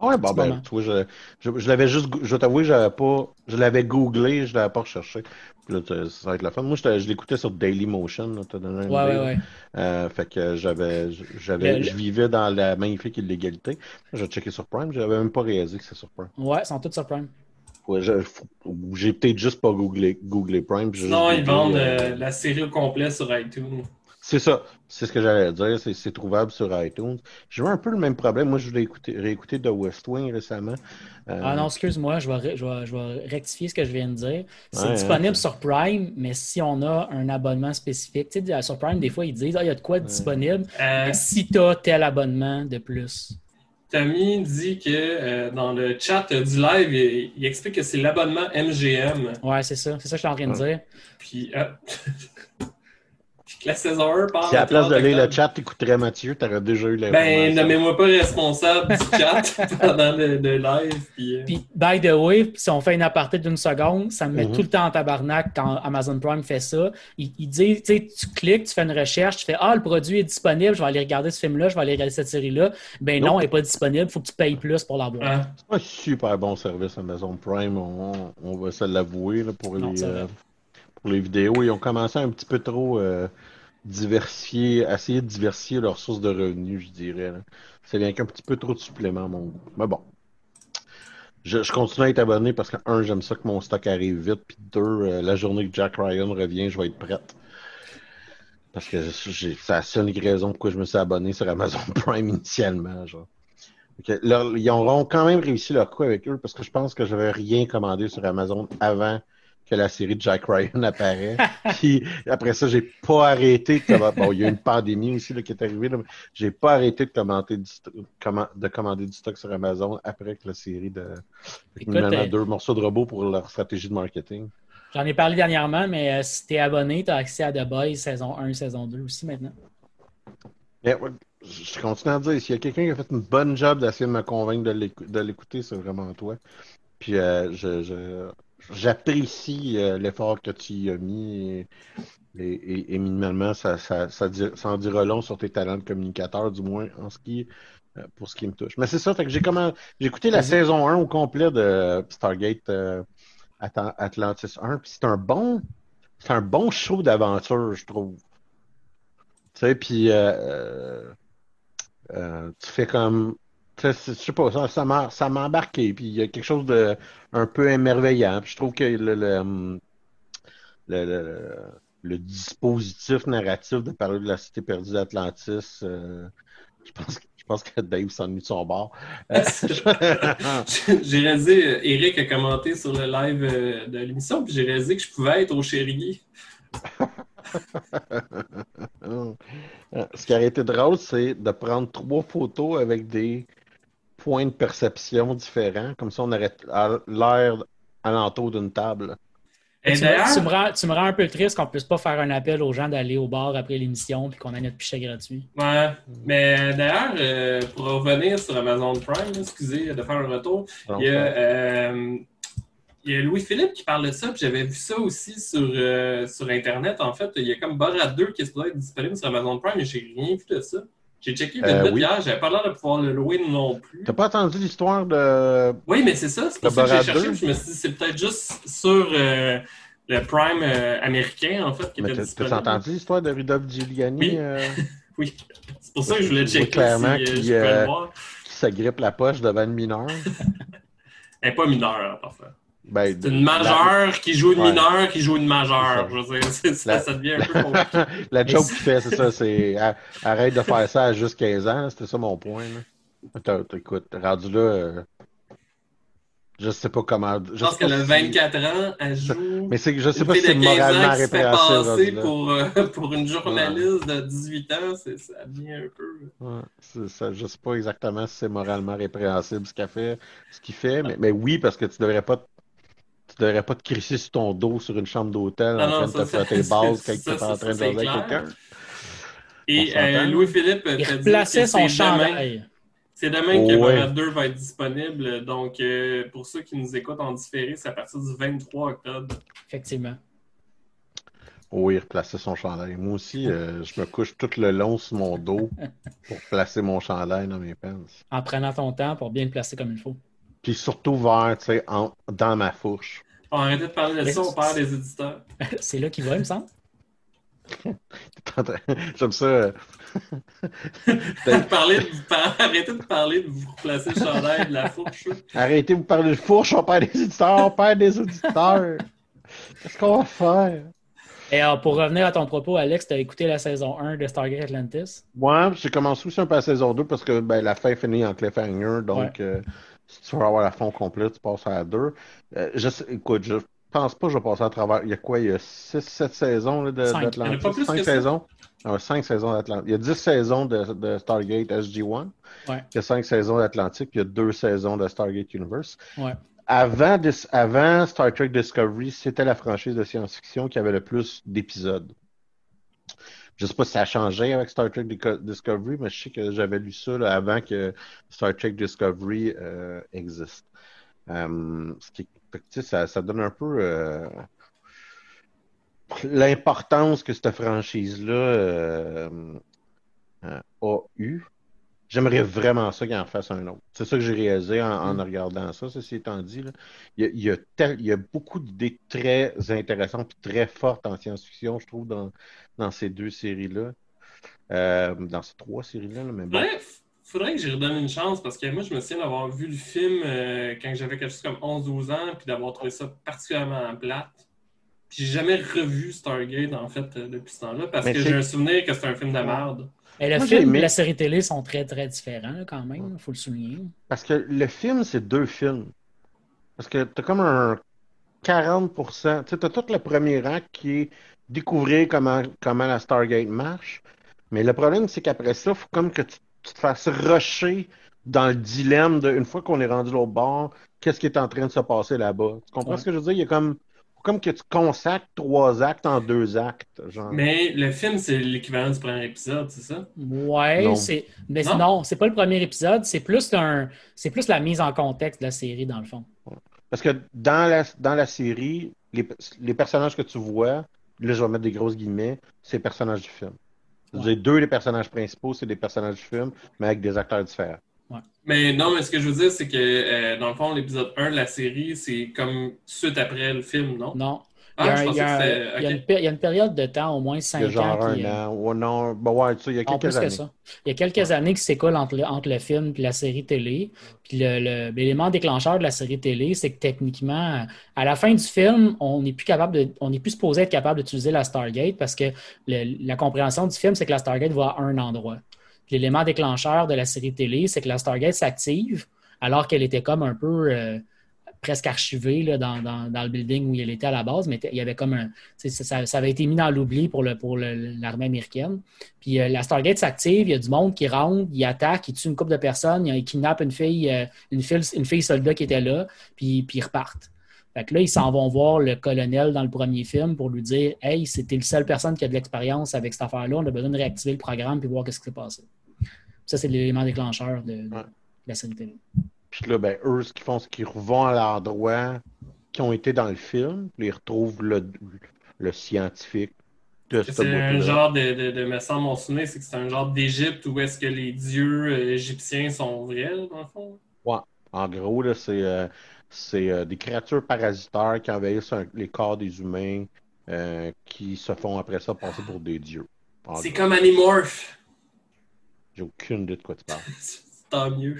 Ouais, bon, ben, tu vois, je, je, je l'avais juste, je vais t'avouer, j'avais pas, je l'avais googlé, je l'avais pas recherché. Puis là, ça va être la fin. Moi, je l'écoutais sur Dailymotion, là, t'as donné une Ouais, idée, ouais, ouais. Euh, fait que j'avais, j'avais, je vivais dans la magnifique illégalité. Je checké sur Prime, j'avais même pas réalisé que c'est sur Prime. Ouais, ils sont tous sur Prime. Ouais, je- j'ai peut-être juste pas googlé, googlé Prime. j'ai juste ils vendent euh, euh, la série au complet sur iTunes. C'est ça, c'est ce que j'allais dire, c'est trouvable sur iTunes. J'ai eu un peu le même problème. Moi, je voulais écouter, réécouter The West Wing récemment. Euh, Ah non, excuse-moi, je vais, je, vais, je vais rectifier ce que je viens de dire. C'est Ouais, disponible hein. sur Prime, mais si on a un abonnement spécifique, tu sais, sur Prime, des fois, ils disent Ah, il y a de quoi de disponible. Euh, Mais si tu as tel abonnement de plus. Tommy dit que euh, dans le chat euh, du live, il, il explique que c'est l'abonnement MGM. Ouais, c'est ça. C'est ça que je suis en train de dire. Puis, euh, que la saison 1 part. Si à la place 30 de lire le chat, t'écouterais Mathieu, t'aurais déjà eu Ben, l'information. nommez-moi pas responsable du chat pendant le, le live. Puis, euh, Puis, by the way, si on fait une aparté d'une seconde, ça me met Mhm. tout le temps en tabarnak quand Amazon Prime fait ça. Il, il dit, tu sais, tu cliques, tu fais une recherche, tu fais Ah, le produit est disponible, je vais aller regarder ce film-là, je vais aller regarder cette série-là. Ben non, elle n'est pas disponible, il faut que tu payes plus pour l'avoir. hein. C'est un super bon service Amazon Prime, on, on va se l'avouer là, pour, Non, les, euh, pour les vidéos. Ils ont commencé un petit peu trop euh, diversifier, essayer de diversifier leurs sources de revenus, je dirais. là. C'est bien qu'un petit peu trop de suppléments mon goût. Mais bon. Je, je continue à être abonné parce que, un, j'aime ça que mon stock arrive vite, puis deux, euh, la journée que Jack Ryan revient, je vais être prête. Parce que c'est la seule raison pourquoi je me suis abonné sur Amazon Prime initialement. Genre. Ils auront quand même réussi leur coup avec eux parce que je pense que j'avais rien commandé sur Amazon avant que la série de Jack Ryan apparaît. Puis après ça, j'ai pas arrêté de. Bon, il y a une pandémie aussi là, qui est arrivée, là, mais j'ai pas arrêté de commander, du sto- comman- de commander du stock sur Amazon après que la série de. Écoute, euh, deux morceaux de robot pour leur stratégie de marketing. J'en ai parlé dernièrement, mais euh, si tu es abonné, tu as accès à The Boys saison 1, saison 2 aussi maintenant. Ouais, je continue à dire, s'il y a quelqu'un qui a fait une bonne job d'essayer de me convaincre de l'écou- de l'écouter, c'est vraiment toi. Puis euh, je, je- j'apprécie euh, l'effort que tu y as mis et, et, et- et minimalement, ça, ça, ça, en dira long sur tes talents de communicateur, du moins en ce qui, euh, pour ce qui me touche. Mais c'est ça, fait que j'ai comment, j'ai écouté la saison 1 au complet de Stargate euh, Atlan- Atlantis 1, puis c'est un bon, c'est un bon show d'aventure, je trouve. Tu sais, puis euh, euh, euh, tu fais comme. Je sais pas, ça, ça m'a ça m'a embarqué. Puis il y a quelque chose de un peu émerveillant. Puis je trouve que le, le, hum, le, le- le dispositif narratif de parler de la cité perdue d'Atlantis, euh, je pense que je pense que Dave s'ennuie de son bord. Euh, j'ai réalisé, euh, Eric a commenté sur le live de l'émission, puis j'ai réalisé que je pouvais être au Chéri. Ce qui aurait été drôle, c'est de prendre trois photos avec des points de perception différents. Comme ça, on aurait à- l'air alentour d'une table. Et tu, d'ailleurs, me, tu me rends, tu me rends un peu triste qu'on ne puisse pas faire un appel aux gens d'aller au bar après l'émission puis qu'on ait notre pichet gratuit. Ouais, mais d'ailleurs, euh, pour revenir sur Amazon Prime, excusez de faire un retour, il y a, euh, il y a Louis-Philippe qui parle de ça, puis j'avais vu ça aussi sur, euh, sur Internet. En fait, il y a comme Borat 2 qui est supposé être disponible sur Amazon Prime, mais j'ai rien vu de ça. J'ai checké Euh, Velvet oui. hier, j'avais pas l'air de pouvoir le louer non plus. T'as pas entendu l'histoire de. Oui, mais c'est ça, c'est pour Le ça que j'ai cherché. 2? puis Je me suis dit, c'est peut-être juste sur euh, le Prime euh, américain, en fait, qui Mais était t'as- disponible. t'as entendu l'histoire de Rudolph Giuliani Oui. euh, Oui, c'est pour ça que je voulais Oui, checker clairement si euh, qu'il, je euh, le voir. qui s'agrippe la poche devant une mineure? Elle n'est pas mineure, hein, parfois. Ben, C'est une majeure qui joue une Ouais. mineure qui joue une majeure. Je veux dire, c'est ça, La- ça devient un peu compliqué. La, joke qu'il fait, c'est ça, c'est arrête de faire ça à juste 15 ans, c'était ça mon point. Là. Écoute, rendu là, euh, je sais pas comment. Je pense qu'elle a si- 24 ans, elle joue. Mais c'est je sais pas si c'est de 15 moralement répréhensible. pour, euh, pour une journaliste de 18 ans, ça devient un peu... Ouais, c'est ça, je sais pas exactement si c'est moralement répréhensible ce qu'elle fait, ce qu'il fait, mais, mais oui, parce que tu devrais pas tu devrais pas te crisser sur ton dos sur une chambre d'hôtel en train de te faire tes ça, quand tu es en train de jaser quelqu'un. Et euh, Louis-Philippe Il replaçait que son chandail. c'est demain que Ouais. Borat 2 va être disponible. Donc, euh, pour ceux qui nous écoutent en différé, c'est à partir du 23 octobre. Effectivement. Oui, replacer son chandail. Moi aussi, euh, je me couche tout le long sur mon dos pour placer mon chandail dans mes pants. En prenant ton temps pour bien le placer comme il faut. Puis surtout vers, tu sais, en- dans ma fourche. On arrêtez de parler de ça, on perd des éditeurs. c'est là qu'il va, il me semble. J'aime ça. de- Arrêtez de parler de vous replacer le chandail de la fourche. Arrêtez de vous parler de fourche, on perd des éditeurs, on perd des auditeurs. Qu'est-ce qu'on va faire? Et alors, pour revenir à ton propos, Alex, tu as écouté la saison 1 de Stargate Atlantis? Moi, j'ai commencé aussi un peu à la saison 2 parce que ben, la fin finit en cliffhanger. Donc, euh, si tu veux avoir la fin complète, tu passes à 2. Euh, je sais- écoute, je pense pas que je vais passer à travers. Il y a quoi? Il y a 6-7 saisons d'Atlantis. Il y en a pas plus 5 que ça? saisons. 5 saisons d'Atlantis. Il y a 10 saisons de, de Stargate SG-1. Ouais. Il y a 5 saisons d'Atlantique. Il y a 2 saisons de Stargate Universe. Ouais. Avant, avant Star Trek Discovery, c'était la franchise de science-fiction qui avait le plus d'épisodes. Je sais pas si ça a changé avec Star Trek Discovery, mais je sais que j'avais lu ça avant que Star Trek Discovery euh, existe. Euh, ce qui, ça, ça donne un peu euh, l'importance que cette franchise-là a eu. J'aimerais vraiment ça qu'il en fasse un autre. C'est ça que j'ai réalisé en, en regardant ça, ceci étant dit. Là. Il, y a, il, y a tel- il y a beaucoup d'idées très intéressantes et très fortes en science-fiction, je trouve, dans, dans ces deux séries-là. Euh, dans ces trois séries-là, là, mais bon. Bref, faudrait que j'y redonne une chance parce que moi, je me souviens d'avoir vu le film euh, quand j'avais quelque chose comme 11-12 ans puis d'avoir trouvé ça particulièrement plate. Puis j'ai jamais revu Stargate, en fait, euh, depuis ce temps-là parce Mais que j'ai un souvenir que c'est un film de merde. Et le Moi, film et la série télé sont très, très différents quand même, il faut le souligner. Parce que le film, c'est deux films. Parce que t'as comme un 40%. Tu sais, t'as tout le premier rang qui est découvrir comment, comment la Stargate marche. Mais le problème, c'est qu'après ça, faut comme que tu, tu te fasses rusher dans le dilemme de, une fois qu'on est rendu l'autre bord, qu'est-ce qui est en train de se passer là-bas. Tu comprends Ouais. ce que je veux dire? Il y a comme, comme que tu consacres trois actes en deux actes. Genre. Mais le film, c'est l'équivalent du premier épisode, c'est ça? Ouais, c'est. Mais Non? non, c'est pas le premier épisode, c'est plus un. C'est plus la mise en contexte de la série, dans le fond. Parce que dans la, dans la série, les, les personnages que tu vois, là je vais mettre des grosses guillemets, c'est les personnages du film. Ouais. dire, deux des personnages principaux, c'est des personnages du film, mais avec des acteurs différents. Mais non, mais ce que je veux dire, c'est que euh, dans le fond, l'épisode 1 de la série, c'est comme suite après le film, non? Non. Il y, a Ah, il y pensais a que un- c'était. il y a ok. une péri- il y a une période de temps, au moins Il y a cinq genre ans. qui, un euh, an. Ouais, non, ben ouais, tu sais, il y a En quelques plus que années. ça. Il y a quelques années qui s'écoulent entre le, entre le film et la série télé. Puis le- le- l'élément déclencheur de la série télé, c'est que techniquement, à la fin du film, on n'est plus capable de, on n'est plus supposé être capable d'utiliser la Stargate parce que le- la compréhension du film, c'est que la Stargate va à un endroit. L'élément déclencheur de la série télé, c'est que la Stargate s'active alors qu'elle était comme un peu euh, presque archivée là, dans, dans- le building où elle était à la base, mais il y avait comme un. Ça, avait été mis dans l'oubli pour, le, pour l'armée américaine. Puis euh, la Stargate s'active, il y a du monde qui rentre, il attaque, il tue une couple de personnes, il kidnappe une fille, euh, une fille, une fille soldat qui était là, puis, puis ils repartent. Fait que là, ils s'en vont voir le colonel dans le premier film pour lui dire Hey, c'était le seule personne qui a de l'expérience avec cette affaire-là, on a besoin de réactiver le programme puis voir qu'est-ce qui s'est passé. Ça, c'est l'élément déclencheur de, de Ouais. la série télé. Puis là, ben, eux, ce qu'ils font, c'est qu'ils vont à l'endroit qui ont été dans le film, puis ils retrouvent le, le scientifique de ce C'est un genre de, de, de me semble, mon souvenir, c'est que c'est un genre d'Égypte où est-ce que les dieux euh, égyptiens sont vrais, dans le fond. En gros, là, c'est euh, c'est, euh, des créatures parasitaires qui envahissent un- les corps des humains, euh, qui se font après ça passer pour des dieux. C'est comme Animorph. J'ai aucune idée de quoi tu parles. Tant mieux.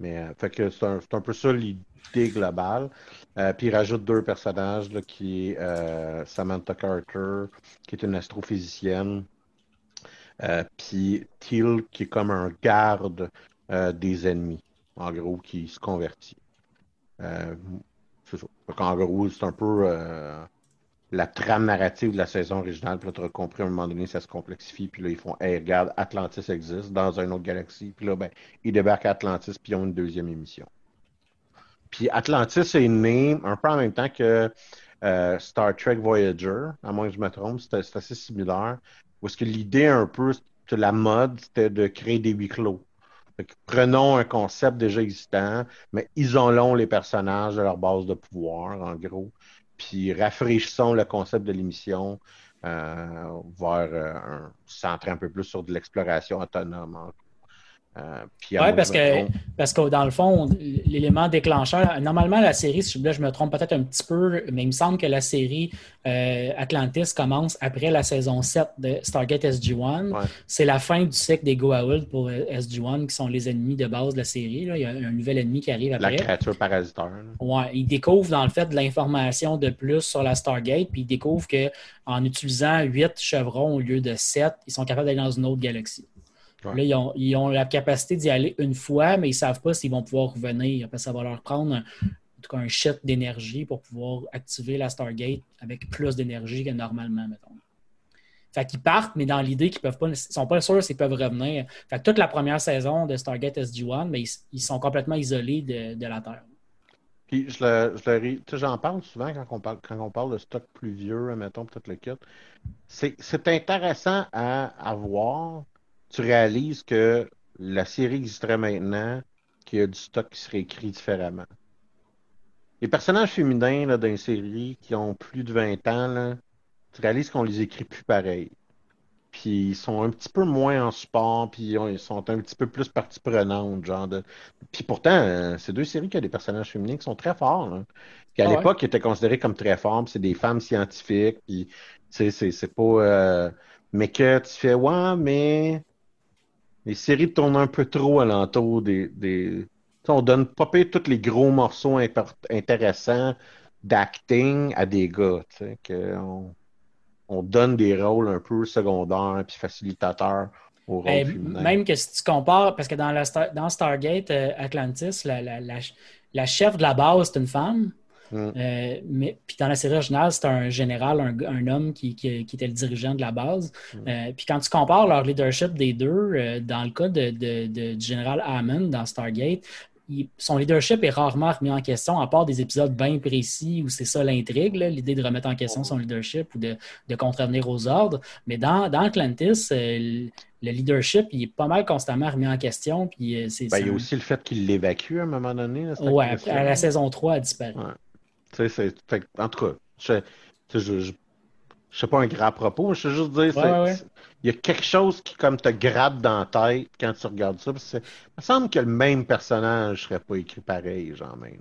Mais euh, fait que c'est un, c'est un peu ça l'idée globale. Euh, puis il rajoute deux personnages là, qui est euh, Samantha Carter, qui est une astrophysicienne, puis Teal, qui est comme un garde des ennemis, en gros, qui se convertit. C'est ça. Fait qu'en gros, c'est un peu la trame narrative de la saison originale. Puis là, tu as compris à un moment donné, ça se complexifie. Puis là, ils font Hey, regarde, Atlantis existe dans une autre galaxie. Puis là, ben, ils débarquent à Atlantis, puis ils ont une deuxième émission. Puis Atlantis est né un peu en même temps que euh, Star Trek Voyager, à moins que je me trompe, c'est assez similaire. Où est-ce que l'idée un peu de la mode, c'était de créer des huis clos. Prenons un concept déjà existant, mais isolons les personnages de leur base de pouvoir, en gros, puis rafraîchissons le concept de l'émission euh, vers euh, un centré un peu plus sur de l'exploration autonome. en. Euh, moins parce que, trompe, parce que dans le fond, l'élément déclencheur, normalement, la série, si je me trompe peut-être un petit peu, mais il me semble que la série euh, Atlantis commence après la saison 7 de Stargate SG-1. Ouais. C'est la fin du cycle des Goa'uld pour euh, SG-1, qui sont les ennemis de base de la série. là. Il y a un nouvel ennemi qui arrive la après. créature parasitaire. là. Ouais, il découvre dans le fait de l'information de plus sur la Stargate, puis il découvre que en utilisant huit chevrons au lieu de sept, ils sont capables d'aller dans une autre galaxie. Ouais. Là, ils ont, ils ont la capacité d'y aller une fois, mais ils ne savent pas s'ils vont pouvoir revenir. Ça va leur prendre un, en tout cas, un shit d'énergie pour pouvoir activer la Stargate avec plus d'énergie que normalement, mettons. Fait qu'ils partent, mais dans l'idée qu'ils peuvent pas, ils sont pas sûrs s'ils peuvent revenir. Fait que toute la première saison de Stargate SG-1, mais ils, ils sont complètement isolés de, de la Terre. Puis je le, j'en parle souvent quand on parle, quand on parle de stock plus vieux, mettons peut-être le kit. C'est, c'est intéressant à, à voir. Tu réalises que la série existerait maintenant, qu'il y a du stock qui serait écrit différemment. Les personnages féminins là, dans une série qui ont plus de 20 ans, là, tu réalises qu'on les écrit plus pareil. Puis ils sont un petit peu moins en support, puis ils ont- ils sont un petit peu plus partie prenante, genre de. Puis pourtant, euh, c'est deux séries qui ont des personnages féminins qui sont très forts, là. Qui à Ah ouais. l'époque étaient considérés comme très forts, puis c'est des femmes scientifiques, puis sais, c'est c'est pas. euh, Mais que tu fais, ouais, mais les séries tournent un peu trop alentour des. des... on donne pas pire tous les gros morceaux intéressants d'acting à des gars, que on, on donne des rôles un peu secondaires puis facilitateurs aux rôles féminins. même que si tu compares, parce que dans, la Star- dans Stargate euh, Atlantis, la, la- la- la chef de la base, c'est une femme. Mm. Euh, mais, puis dans la série originale, c'était un général, un, un homme qui, qui- qui était le dirigeant de la base. Mm. Euh, puis quand tu compares leur leadership des deux, euh, dans le cas de, de- de- du général Hammond dans Stargate, il- son leadership est rarement remis en question, à part des épisodes bien précis où c'est ça l'intrigue, l'idée de remettre en question son leadership ou de, de contrevenir aux ordres. Mais dans, dans Atlantis, euh, le le leadership, il est pas mal constamment remis en question. Puis euh, Ben, il y a aussi le fait qu'il l'évacue à un moment donné. actrice-là. à la saison 3, elle disparaît. Ouais. Tu sais, c'est- en tout cas, je, je, je, je sais pas un grand propos, mais je veux juste dire, Ouais, ouais. il y a quelque chose qui comme te gratte dans la tête quand tu regardes ça. parce que il me semble que le même personnage serait pas écrit pareil, genre même.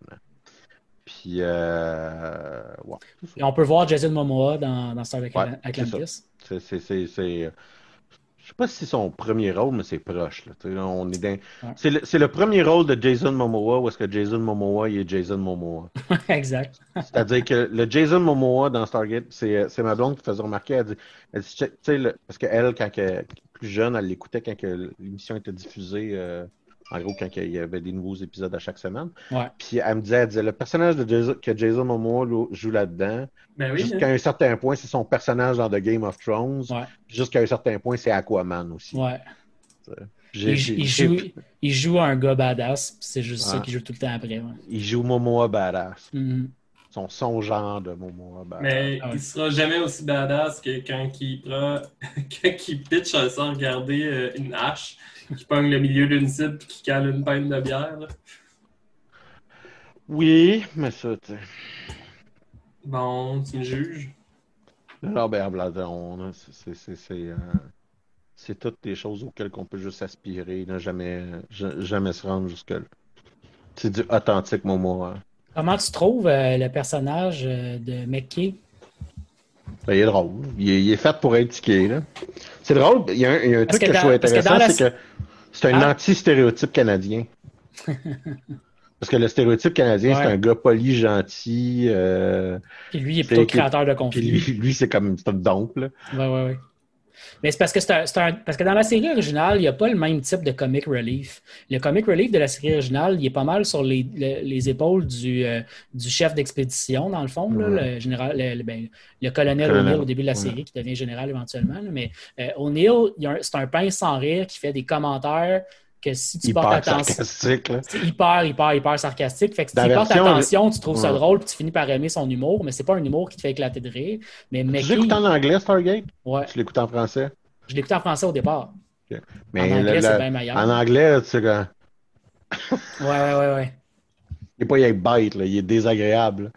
Puis, euh, ouais. Et on peut voir Jason Momoa dans, dans Star Trek Ouais, c'est Atlantis. C'est, c'est, c'est, c'est- Je sais pas si c'est son premier rôle, mais c'est proche. Là. On est dans- Ouais. c'est, le, c'est le premier rôle de Jason Momoa où est-ce que Jason Momoa il est Jason Momoa. exact. C'est-à-dire que le Jason Momoa dans Stargate, c'est, c'est ma blonde qui faisait remarquer, elle dit, elle dit, tu sais, le- parce qu'elle, quand elle, plus jeune, elle l'écoutait quand que l'émission était diffusée, euh, en gros, quand il y avait des nouveaux épisodes à chaque semaine. Ouais. Puis elle me disait, elle disait, le personnage de Jason, que Jason Momoa joue là-dedans, Ben oui. jusqu'à un certain point, c'est son personnage dans The Game of Thrones. Ouais. Jusqu'à un certain point, c'est Aquaman aussi. Ouais. Il, joue, il joue un gars badass, c'est juste ça qu'il joue tout le temps après. il joue Momoa Badass. Mhm. Son, son genre de Momoa Badass. Mais Ah il sera jamais aussi badass que quand il prend, quand il pitch sans regarder euh, une hache, qui pogne le milieu d'une cible et qui cale une pinte de bière. là. Oui, mais ça, tu sais. Bon, tu me juges. Robert Bladon, c'est c'est- c'est, euh, c'est toutes des choses auxquelles on peut juste aspirer, ne jamais, ja- jamais se rendre jusque-là. C'est du authentique, Momo. Comment tu trouves euh, le personnage euh, de McKay? Ben, il est drôle. Il est, il est fait pour être tiqué, là. C'est drôle, il y a un, il y a un Parce truc que je trouve intéressant, c'est que c'est un Hein? anti-stéréotype canadien. Parce que le stéréotype canadien, c'est un gars poli, gentil, euh, Puis lui, il est plutôt créateur de puis conflits. lui, lui c'est comme c'est un dompe, là. Ouais, ouais, ouais. Mais c'est parce que c'est un, parce que dans la série originale, il n'y a pas le même type de comic relief. Le comic relief de la série originale, il est pas mal sur les, le- les épaules du, euh, du chef d'expédition, dans le fond, là, le, général, le, le- ben, le colonel O'Neill au début de la ouais. série, qui devient général éventuellement. là. Mais euh, O'Neill, c'est un pince sans rire qui fait des commentaires que si tu portes Hyper attention. sarcastique, là. C'est hyper, hyper, hyper sarcastique. Fait que si tu portes attention, tu trouves ça drôle, puis tu finis par aimer son humour, mais c'est pas un humour qui te fait éclater de rire. Mais Tu l'écoutes en anglais, Stargate? ouais, Tu l'écoutes en français? je l'écoutais en français au départ. Mais en anglais, c'est bien meilleur. En anglais, tu sais, quand- Ouais, ouais, ouais, ouais. il n'est pas il est bête, là, il est désagréable.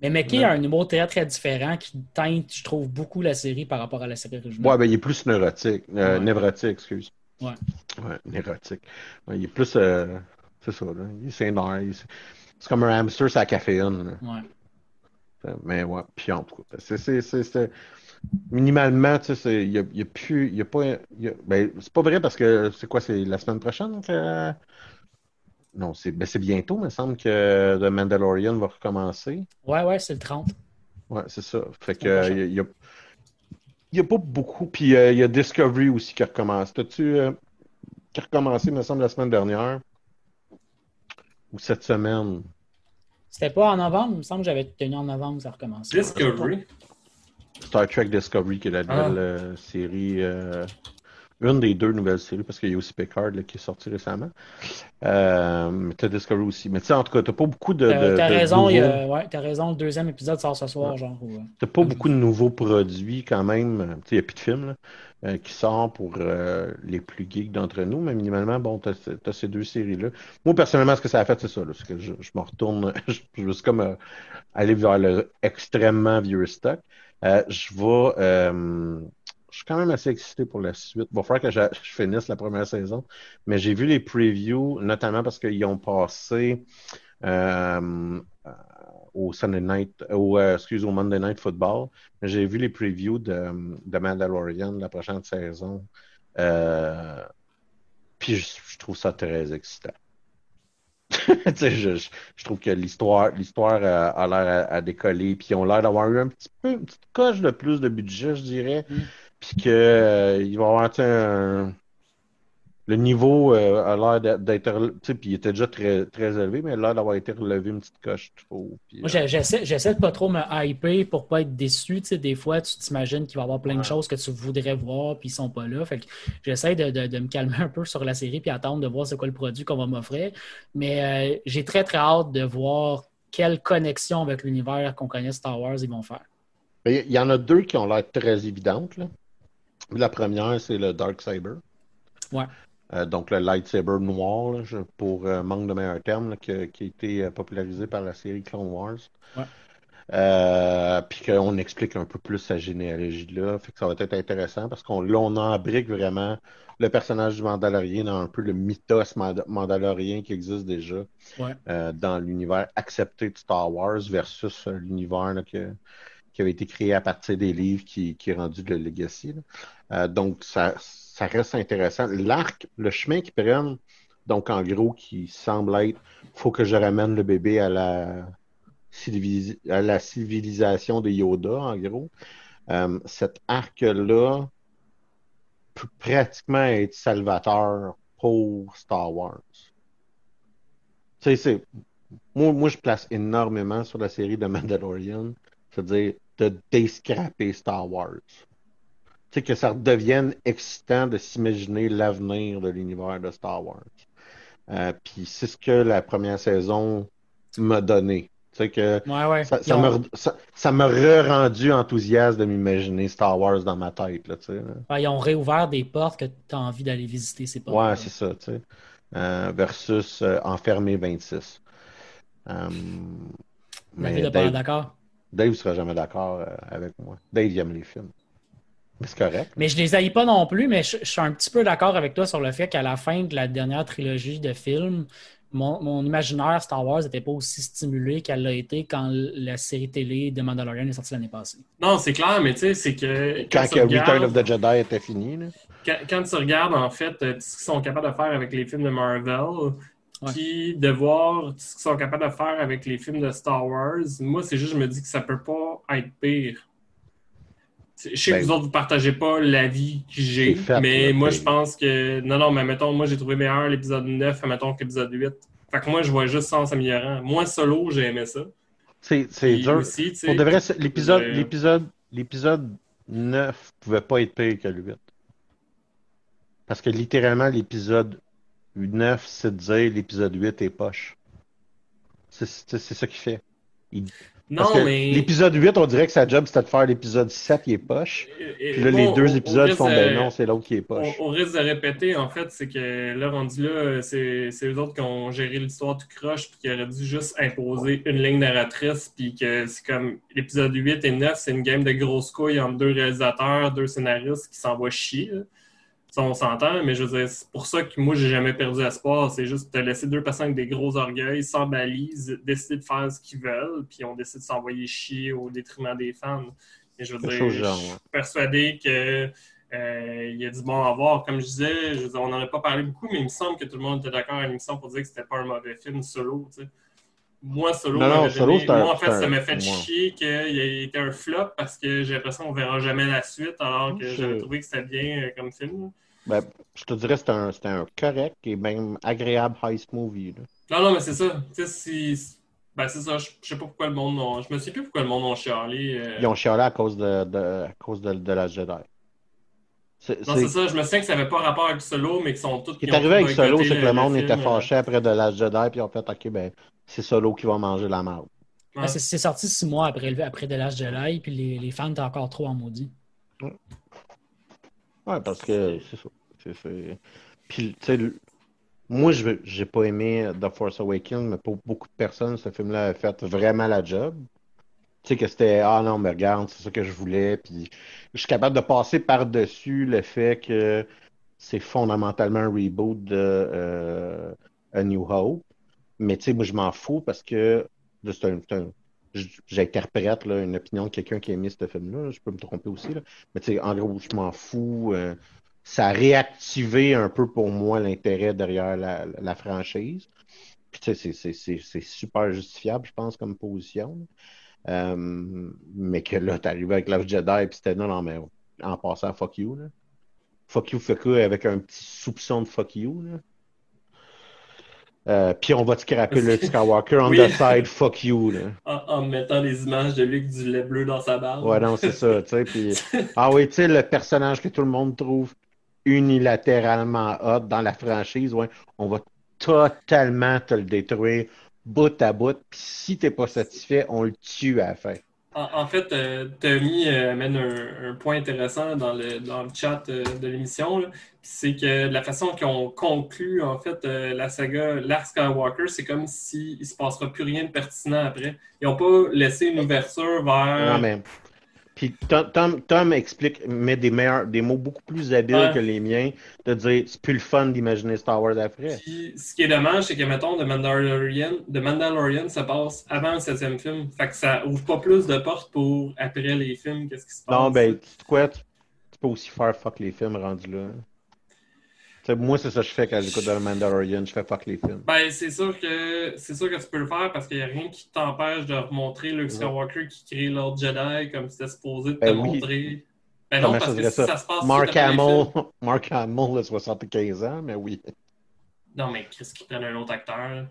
Mais Ouais. a un humour très, très différent qui teinte, je trouve, beaucoup la série par rapport à la série originale. Ouais, ben, il est plus neurotique. euh, Ouais. Névrotique, excuse. Ouais. Ouais, névrotique. Ouais, il est plus. euh, c'est ça, là. Il s'énerve. C'est comme un hamster, c'est la caféine. là. Ouais. Mais ouais, puis en tout cas, c'est, c'est, c'est, c'est- minimalement, tu sais, il y a, y a plus, y a pas, y a- ben, c'est pas vrai parce que c'est quoi, c'est la semaine prochaine que, non, c'est, ben, c'est bientôt, il me semble que The Mandalorian va recommencer. Ouais, ouais, c'est le 30. Ouais, c'est ça. Fait que, y il y a- il y a pas beaucoup, puis euh, il y a Discovery aussi qui recommence. T'as-tu, euh, qui a recommencé, il me semble, la semaine dernière? Ou cette semaine? C'était pas en novembre, il me semble que j'avais tenu en novembre, ça recommence. Discovery. Star Trek Discovery, qui est la Ah. nouvelle euh, série, euh, une des deux nouvelles séries, parce qu'il y a aussi Picard là, qui est sorti récemment. Euh, t'as Discovery aussi. Mais tu sais, en tout cas, t'as pas beaucoup de. De- t'as de raison, nouveaux- a- ouais, t'as raison, le deuxième épisode sort ce soir, genre. ou, euh, T'as pas beaucoup de nouveaux produits quand même. Tu sais, il n'y a plus de films là, euh, qui sortent pour euh, les plus geeks d'entre nous, mais minimalement, bon, t'as, t'as ces deux séries-là. Moi, personnellement, ce que ça a fait, c'est ça. là, c'est que je, je me retourne, je, je veux comme euh, aller vers le extrêmement vieux stock. Euh, je vais. Je suis quand même assez excité pour la suite. Il va falloir que je, finisse la première saison. Mais j'ai vu les previews, notamment parce qu'ils ont passé euh, euh, au Sunday Night, au, euh, Monday Night Football. J'ai vu les previews de, de Mandalorian, la prochaine saison. Puis je, trouve ça très excitant. Je, trouve que l'histoire a l'air à, à décoller, puis ils ont l'air d'avoir eu un petit peu, une petite coche de plus de budget, je dirais. Mm. Puis que euh, il va y avoir un- le niveau euh, a l'air d'être- tu sais, puis il était déjà très, très élevé, mais il a l'air d'avoir été relevé une petite coche, je trouve. Puis, Moi, euh, j'essaie, j'essaie de pas trop me hyper pour pas être déçu. Tu sais, des fois, tu t'imagines qu'il va y avoir plein de Ouais. choses que tu voudrais voir puis ils sont pas là. Fait que j'essaie de, de- de me calmer un peu sur la série puis attendre de voir c'est quoi le produit qu'on va m'offrir. Mais euh, j'ai très très hâte de voir quelle connexion avec l'univers qu'on connaît Star Wars ils vont faire. Il y en a deux qui ont l'air très évidentes. là. La première, c'est le Dark Saber. Ouais. Euh, donc le lightsaber noir, là, je- pour euh, manque de meilleur terme, là, qui a été euh, popularisé par la série Clone Wars. Ouais. Puis qu'on explique un peu plus sa généalogie là. Fait que ça va être intéressant parce qu'on là, on embrique vraiment le personnage du Mandalorien dans un peu le mythos manda- mandalorien qui existe déjà Ouais. dans l'univers accepté de Star Wars versus l'univers que- qui avait été créé à partir des livres qui, qui est rendu le Legacy. Euh, donc, ça, ça reste intéressant. L'arc, le chemin qu'ils prennent, donc en gros, qui semble être faut que je ramène le bébé à la, civilisation de Yoda, en gros. Euh, cet arc-là peut pratiquement être salvateur pour Star Wars. Tu sais. Moi, moi, je place énormément sur la série de Mandalorian, c'est-à-dire de déscraper Star Wars. Tu sais, que ça devienne excitant de s'imaginer l'avenir de l'univers de Star Wars. Euh, Puis c'est ce que la première saison m'a donné. Tu sais, que Ouais, ouais. ça, ça ont- m'a ça, ça m'a re-rendu enthousiaste de m'imaginer Star Wars dans ma tête, là, tu sais. là. ouais, ils ont réouvert des portes que tu as envie d'aller visiter ces portes. Ouais, c'est ça, tu sais. Euh, versus euh, Enfermé 26. Euh, mais d'accord. Dave ne sera jamais d'accord euh, avec moi. Dave il aime les films. Mais c'est correct. Mais je les haïs pas non plus, mais je, je suis un petit peu d'accord avec toi sur le fait qu'à la fin de la dernière trilogie de films, mon, mon imaginaire Star Wars n'était pas aussi stimulé qu'elle l'a été quand la série télé de Mandalorian est sortie l'année passée. Non, c'est clair, mais tu sais, c'est que. Quand, tu que Return of the Jedi était fini, là. quand, quand tu regardes en fait euh, ce qu'ils sont capables de faire avec les films de Marvel. Puis de voir ce qu'ils sont capables de faire avec les films de Star Wars, moi c'est juste je me dis que ça peut pas être pire. Je sais Ben, que vous autres vous partagez pas l'avis que j'ai, mais moi je pense que non non mais mettons moi j'ai trouvé meilleur l'épisode 9 mettons que l'épisode 8. Fait que moi je vois juste ça en s'améliorant. Moi solo, j'ai aimé ça. C'est dur. aussi, Pour de vrai, l'épisode, euh, l'épisode, l'épisode 9 pouvait pas être pire que le 8. Parce que littéralement, l'épisode 9, c'est de dire l'épisode 8 est poche. C'est ça qu'il fait. Il- non mais L'épisode 8, on dirait que sa job, c'était de faire l'épisode 7 qui est poche. Puis là, les deux épisodes font, de- ben non, c'est l'autre qui est poche. au risque de répéter, en fait, c'est que là, rendu là, c'est c'est eux autres qui ont géré l'histoire tout croche, puis qui auraient dû juste imposer une ligne narratrice, puis que c'est comme l'épisode 8 et 9, c'est une game de grosses couilles entre deux réalisateurs, deux scénaristes qui s'envoient chier. là. Ça, on s'entend, mais je veux dire, c'est pour ça que moi, j'ai jamais perdu espoir. C'est juste te laisser deux personnes avec des gros orgueils, sans balise, décider de faire ce qu'ils veulent, puis on décide de s'envoyer chier au détriment des fans. Je veux dire, je suis persuadé que euh, il y a du bon à voir. Comme je disais, je veux dire, on n'en a pas parlé beaucoup, mais il me semble que tout le monde était d'accord à l'émission pour dire que c'était pas un mauvais film solo. tu sais. Moi, solo, Non, non, moi, en fait, ça m'a fait chier qu'il ait été un flop parce que j'ai l'impression qu'on verra jamais la suite, alors que j'avais trouvé que c'était bien euh, comme film. Ben, je te dirais que c'était un, un correct et même agréable heist movie. là. Non, non, mais c'est ça. Tu sais, si. Ben, c'est ça. Je je sais pas pourquoi le monde. Je me souviens plus pourquoi le monde a chialé. euh. Ils ont chialé à cause de, de, à cause de, de la Jedi. C'est, Non, c'est- c'est ça. Je me souviens que ça n'avait pas rapport avec Solo, mais qu'ils sont tous. Ce qui est arrivé avec Solo, c'est que le monde était euh. fâché après de la Jedi, puis ils ont fait OK, ben, c'est Solo qui va manger la merde. Ouais. Ben, c'est- c'est sorti six mois après, le- après The Last Jedi, puis les, les fans étaient encore trop en maudit. Ouais, parce que c'est ça. C'est, Puis, tu sais, moi, je j'ai pas aimé The Force Awakens, mais pour beaucoup de personnes, ce film-là a fait vraiment la job. Sais, que c'était Ah non, mais regarde, c'est ça que je voulais. Puis, je suis capable de passer par-dessus le fait que c'est fondamentalement un reboot de euh, A New Hope. Mais tu sais, moi, je m'en fous parce que c'est un- j'interprète une opinion de quelqu'un qui a aimé ce film-là. Je peux me tromper aussi. Là. Mais tu sais, en gros, je m'en fous. euh, ça a réactivé un peu pour moi l'intérêt derrière la, la franchise. Puis tu sais, c'est super justifiable, je pense, comme position. Euh, mais que là, t'arrivais avec la Jedi, puis c'était non, non, mais en passant, fuck you. Là. Fuck you, fuck you, avec un petit soupçon de fuck you. Là. Euh, puis on va te scraper le Skywalker on Oui. the side, fuck you. Là. En, en mettant des images de lui avec du lait bleu dans sa barbe. Ouais, non, c'est ça, tu sais. Puis, ah oui, tu sais, le personnage que tout le monde trouve unilatéralement hot dans la franchise, ouais, on va totalement te le détruire bout à bout. Puis si t'es pas satisfait, on le tue à la fin. En, en fait, euh, Tommy euh, amène un, un point intéressant dans le, dans le chat euh, de l'émission. C'est que la façon qu'on conclut en fait la saga l'arc Skywalker, c'est comme s'il ne se passera plus rien de pertinent après. Ils n'ont pas laissé une ouverture vers. Non, mais. Puis Tom, Tom, Tom explique, met des meilleurs, des mots beaucoup plus habiles Ouais. que les miens, de dire c'est plus le fun d'imaginer Star Wars après. Puis, ce qui est dommage, c'est que, mettons, The Mandalorian, The Mandalorian, ça passe avant le septième film. Fait que ça ouvre pas plus de portes pour après les films, qu'est-ce qui se passe. Non, ben, tu quoi, tu, tu peux aussi faire fuck les films rendus là. Moi, c'est ça que je fais quand j'écoute The Mandalorian, je fais fuck les films. Ben, c'est sûr que c'est sûr que tu peux le faire parce qu'il n'y a rien qui t'empêche de remontrer Luke Skywalker qui crée l'ordre Jedi comme c'était supposé de te Ben oui. montrer. Ben non, Comment parce que ça? ça se passe Mark Hamill, Mark Hamill a 75 ans, mais oui. Non, mais Chris qui prenne un autre acteur?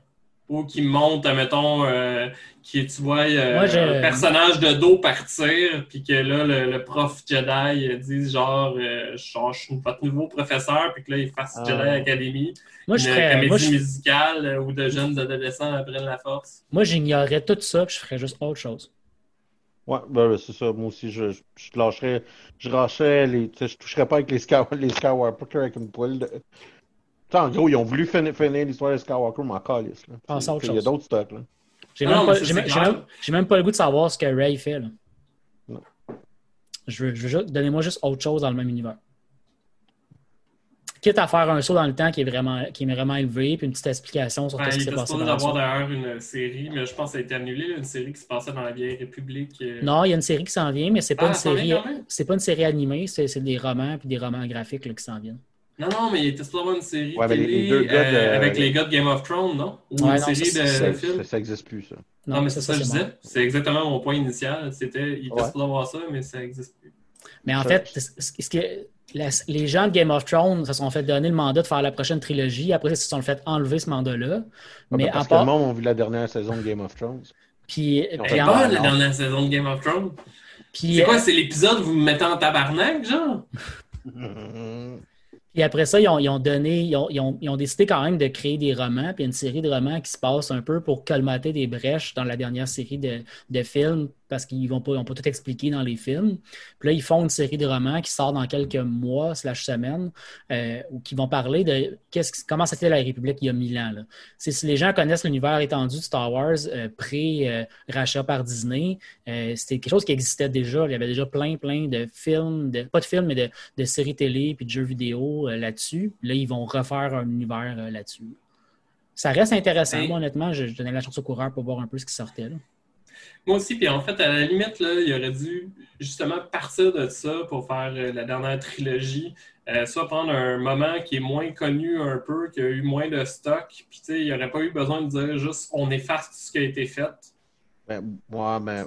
Ou qui monte, mettons, euh, qui, tu vois, euh, Moi, je- un personnage de dos partir, puis que là, le, le prof Jedi dise genre, euh, genre, je suis votre nouveau professeur, puis que là, il fasse Ah. Jedi Academy. Moi, je une ferais- comédie moi, je- musicale où de jeunes adolescents apprennent la force. Moi, j'ignorerais tout ça, puis je ferais juste autre chose. Ouais, ben, ben, c'est ça. Moi aussi, je, je, je lâcherais, je lâcherais les, tu sais, je toucherais pas avec les, Sky, les Skywalker avec une poêle de. En gros, ils ont voulu finir, finir l'histoire de Skywalker, mais encore là. Pense à autre Il y a d'autres stocks, là. J'ai même, pas- même- même- le goût de savoir ce que Ray fait. Là. Non. Je veux, je veux juste- donnez-moi juste autre chose dans le même univers. Quitte à faire un saut dans le temps qui est vraiment, qui est vraiment élevé, puis une petite explication sur Ouais, ce qui il s'est passé la d'avoir d'ailleurs une série, mais je pense que ça a été annulé, là, une série qui se passait dans la vieille République. euh. Non, il y a une série qui s'en vient, mais c'est pas Ah, une série. pas une série animée, c'est c'est des romans puis des romans graphiques là, qui s'en viennent. Non, non, mais il était avoir une série Ouais, mais les- télé les deux gars de- euh, avec les gars de Game of Thrones, non? Ou Ouais, une non, série ça, de, c'est- de Ça, films? ça, ça existe plus, ça. Non, mais c'est ça que je disais. C'est exactement mon point initial. C'était, il était Ouais. avoir ça, mais ça n'existe plus. Mais en Ça- fait, ce que la- les gens de Game of Thrones se sont fait donner le mandat de faire la prochaine trilogie. Après, ils se sont fait enlever ce mandat-là. Ouais, Mais ben, parce à que le part. monde a vu la dernière saison de Game of Thrones. Puis, Ils ont fait pas la dernière saison de Game of Thrones. puis, C'est quoi, euh, c'est l'épisode où vous me mettez en tabarnak, genre? puis après ça, ils ont, donné, ils ont, ils ont- décidé quand même de créer des romans, puis une série de romans qui se passe un peu pour colmater des brèches dans la dernière série de films, parce qu'ils vont pas, ils pas tout expliqué dans les films. Puis là, ils font une série de romans qui sort dans quelques mois slash semaines, euh, où qui vont parler de qu'est-ce, que- comment c'était la République il y a mille ans. Là. C'est, si les gens connaissent l'univers étendu de Star Wars euh, pré-rachat par Disney, euh, c'était quelque chose qui existait déjà. Il y avait déjà plein, plein de films, de, pas de films, mais de, de séries télé puis de jeux vidéo euh, là-dessus. Là, ils vont refaire un univers euh, là-dessus. Ça reste intéressant. Et- Moi, honnêtement, je, je donnais la chance au coureur pour voir un peu ce qui sortait. Là. Moi aussi, puis en fait, à la limite, là, il aurait dû justement partir de ça pour faire euh, la dernière trilogie. Euh, soit prendre un moment qui est moins connu un peu, qui a eu moins de stock, puis il n'y aurait pas eu besoin de dire juste on efface tout ce qui a été fait. Ben, ouais, mais.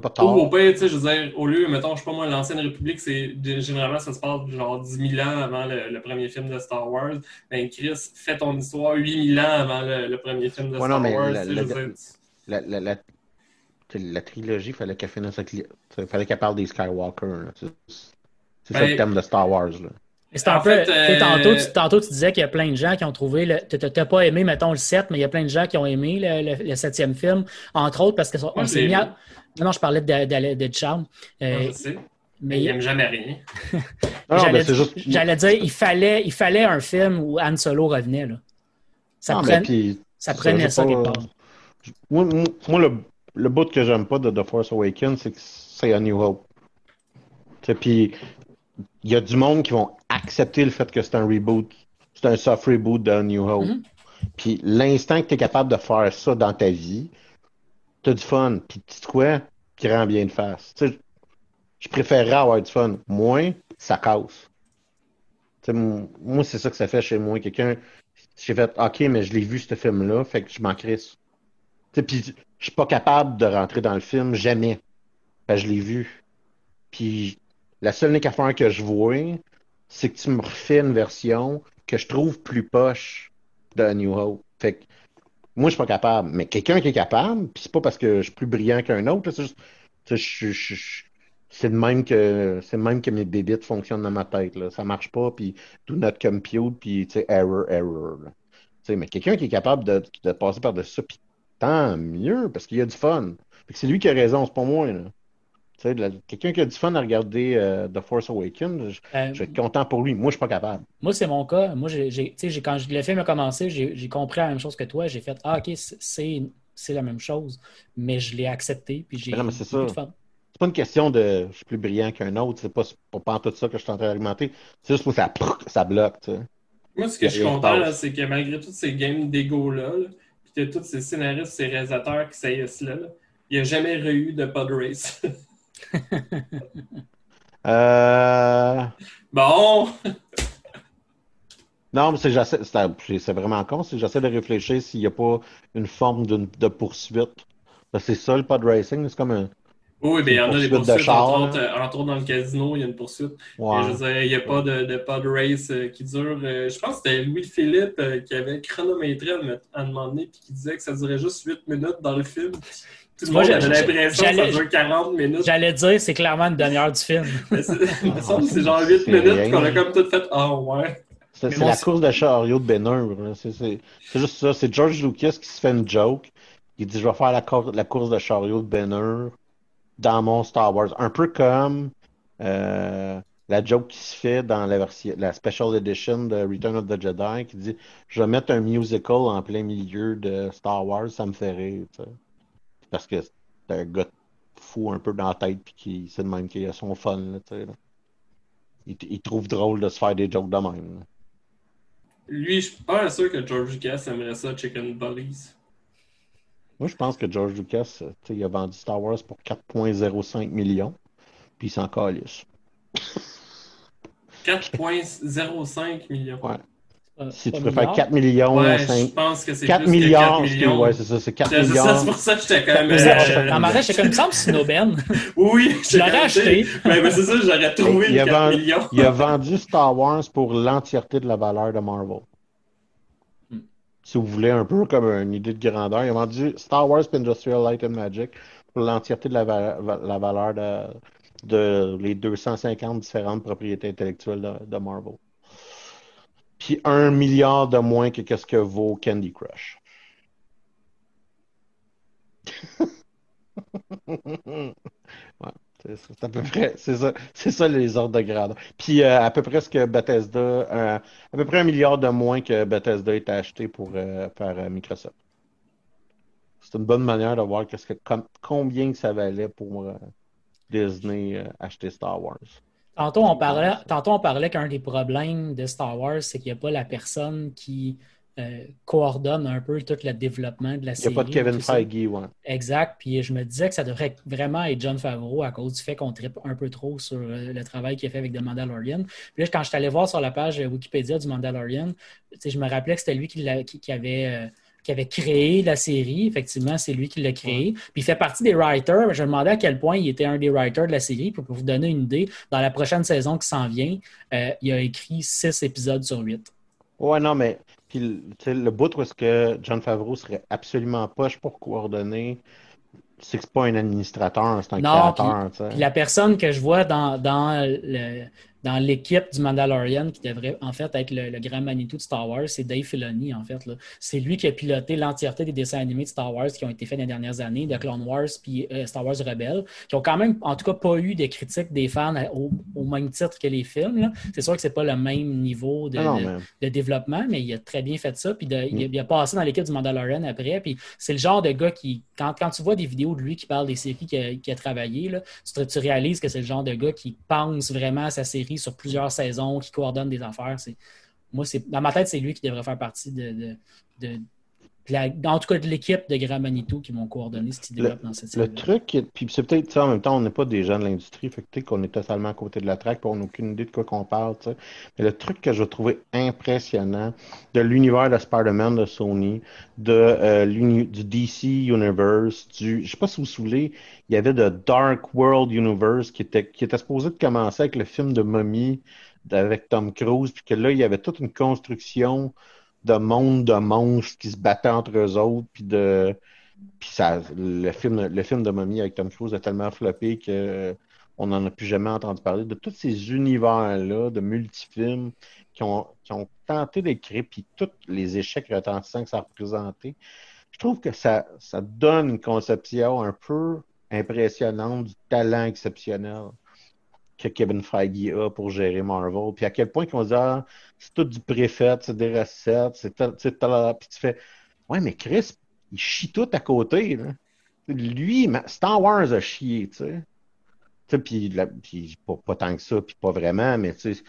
T'as pas Ou au tort. pire, tu sais, je veux dire, au lieu, mettons, je sais pas moi, l'Ancienne République, c'est généralement ça se passe genre 10 000 ans avant le, le premier film de Star Wars. Ben, Chris, fais ton histoire 8 000 ans avant le, le premier film de Ouais, Star non, mais Wars. la- la- dire, La, la, trilogie, fallait qu'elle finisse avec. fallait qu'elle parle des Skywalker. C'est ça Ben, le thème de Star Wars. Là. Et c'est un En peu, fait, euh, tantôt, tu, tantôt, tu disais qu'il y a plein de gens qui ont trouvé. le- tu n'as pas aimé, mettons, le 7, mais il y a plein de gens qui ont aimé le, le- le septième film, entre autres parce qu'on s'est mis à. Non, non, je parlais de, de, de Charles. Euh, sais. Mais il aime jamais rien. J'allais ben, juste. dire, il fallait, il fallait un film où Han Solo revenait. Là. Ça, Non, puis, ça prenait ça pas- part. Moi, moi- le, le bout que j'aime pas de The Force Awakens, c'est que c'est A New Hope. Puis, il y a du monde qui vont accepter le fait que c'est un reboot. C'est un soft reboot de A New Hope. Mhm. Puis, l'instant que tu es capable de faire ça dans ta vie, tu as du fun. Puis, tu quoi? Qui rend bien de face. Tu sais, je préférerais avoir du fun. Moins, ça casse. Tu sais, m- moi, c'est ça que ça fait chez moi. Quelqu'un, j'ai fait, OK, mais je l'ai vu, ce film-là, fait que je m'en crisse. Tu Puis je suis pas capable de rentrer dans le film, jamais. Je l'ai vu. Puis la seule unique affaire que je vois, c'est que tu me refais une version que je trouve plus poche de New Hope. Fait que moi, je suis pas capable. Mais quelqu'un qui est capable, puis c'est pas parce que je suis plus brillant qu'un autre, c'est juste, de même que c'est même que mes bébites fonctionnent dans ma tête. Là. Ça marche pas, puis do not compute, puis tu error, error. mais quelqu'un qui est capable de, passer par-dessus ça, puis tant mieux, parce qu'il y a du fun. C'est lui qui a raison, c'est pas moi. Là. Tu sais, la- quelqu'un qui a du fun à regarder euh, The Force Awakens, je, Euh, je vais être content pour lui. Moi, je suis pas capable. Moi, c'est mon cas. Moi, j'ai, j'ai- tu sais, j'ai- quand le film a commencé, j'ai j'ai compris la même chose que toi. J'ai fait Ah, OK, c'est- la même chose. Mais je l'ai accepté. Puis j'ai Mais non, mais c'est beaucoup ça. de fun. C'est pas une question de je suis plus brillant qu'un autre, c'est pas pour pas tout ça que je suis en train d'argumenter. C'est juste pour que ça, ça bloque, tu sais. Moi, ce que je suis content, c'est que malgré toutes ces games d'ego-là, là, puis que tous ces scénaristes, ces réalisateurs qui saillissent là, là, il n'y a jamais eu de pod race. Euh... bon! Non, mais c'est vraiment con, j'essaie de réfléchir s'il n'y a pas une forme de, de poursuite. C'est ça le pod racing, c'est comme un. Oui, bien, il y en a des Poursuite de poursuites, char, entre, là. autres, euh, entre dans le casino, il y a une poursuite. Ouais. Et je veux dire, il n'y a pas de, de pod race euh, qui dure. je pense que c'était Louis-Philippe qui avait chronométré à un moment donné puis qui disait que ça durait juste 8 minutes dans le film. Tout le Moi, monde j'ai- avait l'impression que ça j'allais- dure 40 minutes. J'allais dire, c'est clairement une demi-heure du film. Mais c'est- il me semble que c'est genre 8 C'est minutes qu'on a comme tout fait. Ah ouais. C'est la course de chariot de Bénur. là. C'est juste ça. C'est George Lucas qui se fait une joke. Il dit Je vais faire la, cour- la course de chariot de Bénur dans mon Star Wars. Un peu comme euh, la joke qui se fait dans la, version, la Special Edition de Return of the Jedi qui dit Je vais mettre un musical en plein milieu de Star Wars, ça me fait rire. Parce que c'est un gars fou un peu dans la tête puis qui c'est le même qui a son fun. Là, tu sais, là. Il, il trouve drôle de se faire des jokes de même. là. Lui, je suis pas sûr que George Lucas aimerait ça, Chicken Bullies. Moi, je pense que George Lucas, tu sais, il a vendu Star Wars pour 4,05 millions, puis il s'en calisse. 4,05 millions. Ouais. Euh, Si tu préfères milliard. 4 millions, Ouais, je 5, pense que c'est 4 plus milliards, que 4 excuse- millions. ouais, c'est ça, c'est 4 C'est ça, milliards. c'est pour ça que j'étais quand même. Mais ça, euh, Dans ma tête, j'étais comme, il me semble que c'est Snowben. Oui, Je l'aurais acheté. Mais, mais c'est ça, j'aurais trouvé Il a, le 4 vendu, millions. il a vendu Star Wars pour l'entièreté de la valeur de Marvel. Hmm. Si vous voulez un peu comme une idée de grandeur, il a vendu Star Wars Industrial Light and Magic pour l'entièreté de la, va- va- la valeur de, de les 250 différentes propriétés intellectuelles de, de Marvel. Puis un milliard de moins que qu'est-ce que vaut Candy Crush. C'est à peu près, c'est ça, ça les ordres de grandeur. Puis euh, à peu près ce que Bethesda, euh, à peu près un milliard de moins que Bethesda est acheté pour euh, par euh, Microsoft. C'est une bonne manière de voir qu'est-ce que, com- combien ça valait pour Disney acheter Star Wars. Tantôt, on parlait, tantôt, on parlait qu'un des problèmes de Star Wars, c'est qu'il n'y a pas la personne qui euh, coordonne un peu tout le développement de la Il n'y a série. pas de Kevin. Feige, ouais. Exact. Puis je me disais que ça devrait vraiment être John Favreau à cause du fait qu'on tripe un peu trop sur euh, le travail qu'il a fait avec The Mandalorian. Puis là, quand je suis allé voir sur la page Wikipédia du Mandalorian, je me rappelais que c'était lui qui, l'a- qui- qui avait. euh, qui avait créé la série. Effectivement, c'est lui qui l'a créé. Puis il fait partie des writers. Je me demandais à quel point il était un des writers de la série. Puis pour vous donner une idée, dans la prochaine saison qui s'en vient, euh, il a écrit six épisodes sur huit. Ouais, non, mais puis, le- bout où est-ce que John Favreau serait absolument poche pour coordonner, c'est que c'est pas un administrateur, c'est un Non, créateur. Puis la personne que je vois dans, dans le- dans l'équipe du Mandalorian, qui devrait en fait être le, le grand Manitou de Star Wars, c'est Dave Filoni, en fait. là. C'est lui qui a piloté l'entièreté des dessins animés de Star Wars qui ont été faits dans les dernières années, de Clone Wars puis euh, Star Wars Rebelle, qui ont quand même, en tout cas, pas eu des critiques des fans au, au même titre que les films. C'est sûr que c'est pas le même niveau de, Ah non, de- mais- de développement, mais il a très bien fait ça. Puis de- il, a, il a passé dans l'équipe du Mandalorian après. Puis c'est le genre de gars qui, quand, quand tu vois des vidéos de lui qui parle des séries qu'il a, qu'il a travaillé, là, tu, tu réalises que c'est le genre de gars qui pense vraiment à sa série sur plusieurs saisons, qui coordonne des affaires. Moi, dans ma tête, c'est lui qui devrait faire partie de la- en tout cas de l'équipe de Grand Manitou qui m'ont coordonné ce qui Le, développe dans cette le série. truc, puis c'est peut-être, sais, en même temps, on n'est pas des gens de l'industrie, fait que tu sais, qu'on est totalement à côté de la traque, puis on n'a aucune idée de quoi qu'on parle, tu sais. Mais le truc que je trouvais impressionnant de l'univers de Spider-Man de Sony, de, euh, du DC Universe, du, je sais pas si vous vous souvenez, il y avait de Dark World Universe qui était, qui était supposé de commencer avec le film de Mummy avec Tom Cruise, puis que là, il y avait toute une construction de monde de monstres qui se battaient entre eux autres, puis de, puis ça, le film, le film de Mummy avec Tom Cruise a tellement floppé que euh, on n'en a plus jamais entendu parler. De tous ces univers-là, de multifilms qui ont, qui ont tenté d'écrire, puis tous les échecs retentissants que ça a représenté, je trouve que ça, ça donne une conception un peu impressionnante du talent exceptionnel que Kevin Feige a pour gérer Marvel. Puis à quel point qu'on dit, ah, c'est tout du préfet, c'est des recettes, c'est tel, Puis tu fais, ouais, mais Chris, il chie tout à côté. Là. Lui, Star Wars a chié, tu sais. Puis, puis pas, tant que ça, puis pas vraiment, mais tu sais,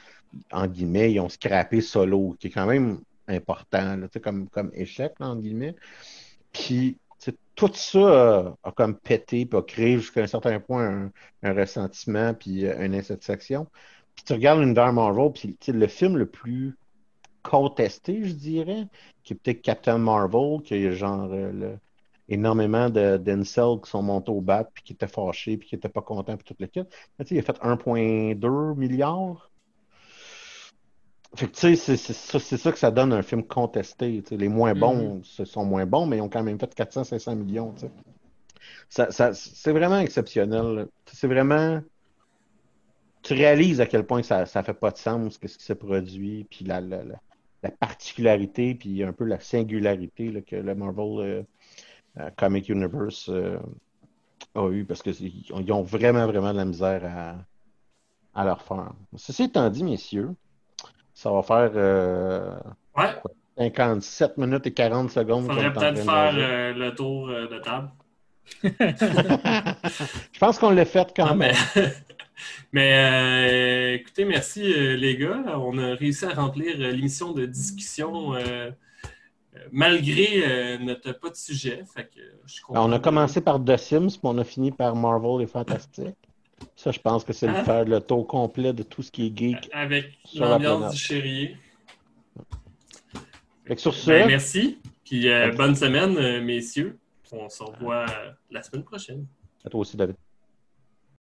en guillemets, ils ont scrappé Solo, qui est quand même important, là, comme, comme échec, en guillemets. Puis, tout ça a, a comme pété, puis a créé jusqu'à un certain point un, ressentiment, puis euh, une insatisfaction. Puis tu regardes l'univers Marvel, puis le film le plus contesté, je dirais, qui est peut-être Captain Marvel, qui est genre euh, énormément d'incels qui sont montés au bat, puis qui étaient fâchés, puis qui n'étaient pas contents, puis tout le kit. Il a fait 1,2 milliard. Fait que tu sais, c'est ça, que ça donne un film contesté. Les moins bons, ce sont moins bons, mais ils ont quand même fait 400-500 millions. Ça, ça- c'est vraiment exceptionnel. C'est vraiment. Tu réalises à quel point ça ça fait pas de sens, qu'est-ce qui s'est produit, puis la, la, la, la particularité, puis un peu la singularité là, que le Marvel euh, euh, Comic Universe euh, a eu, parce qu'ils ils ont vraiment, vraiment de la misère à, à leur faire. Ceci étant dit, messieurs, ça va faire euh, Ouais, 57 minutes et 40 secondes. est faudrait peut-être faire euh, le tour euh, de table. Je pense qu'on l'a fait quand Ah, même. mais mais, euh, écoutez, merci euh, les gars. On a réussi à remplir euh, l'émission de discussion euh, euh, malgré euh, notre pas de sujet. Fait que, euh, je suis content On a commencé par The Sims, puis on a fini par Marvel et Fantastique. Ça, je pense que c'est Ah. le faire le tour complet de tout ce qui est geek. avec l'ambiance du que sur ce, Ben, merci. Puis euh, bonne semaine, euh, messieurs. On se revoit euh, la semaine prochaine. à toi aussi, David.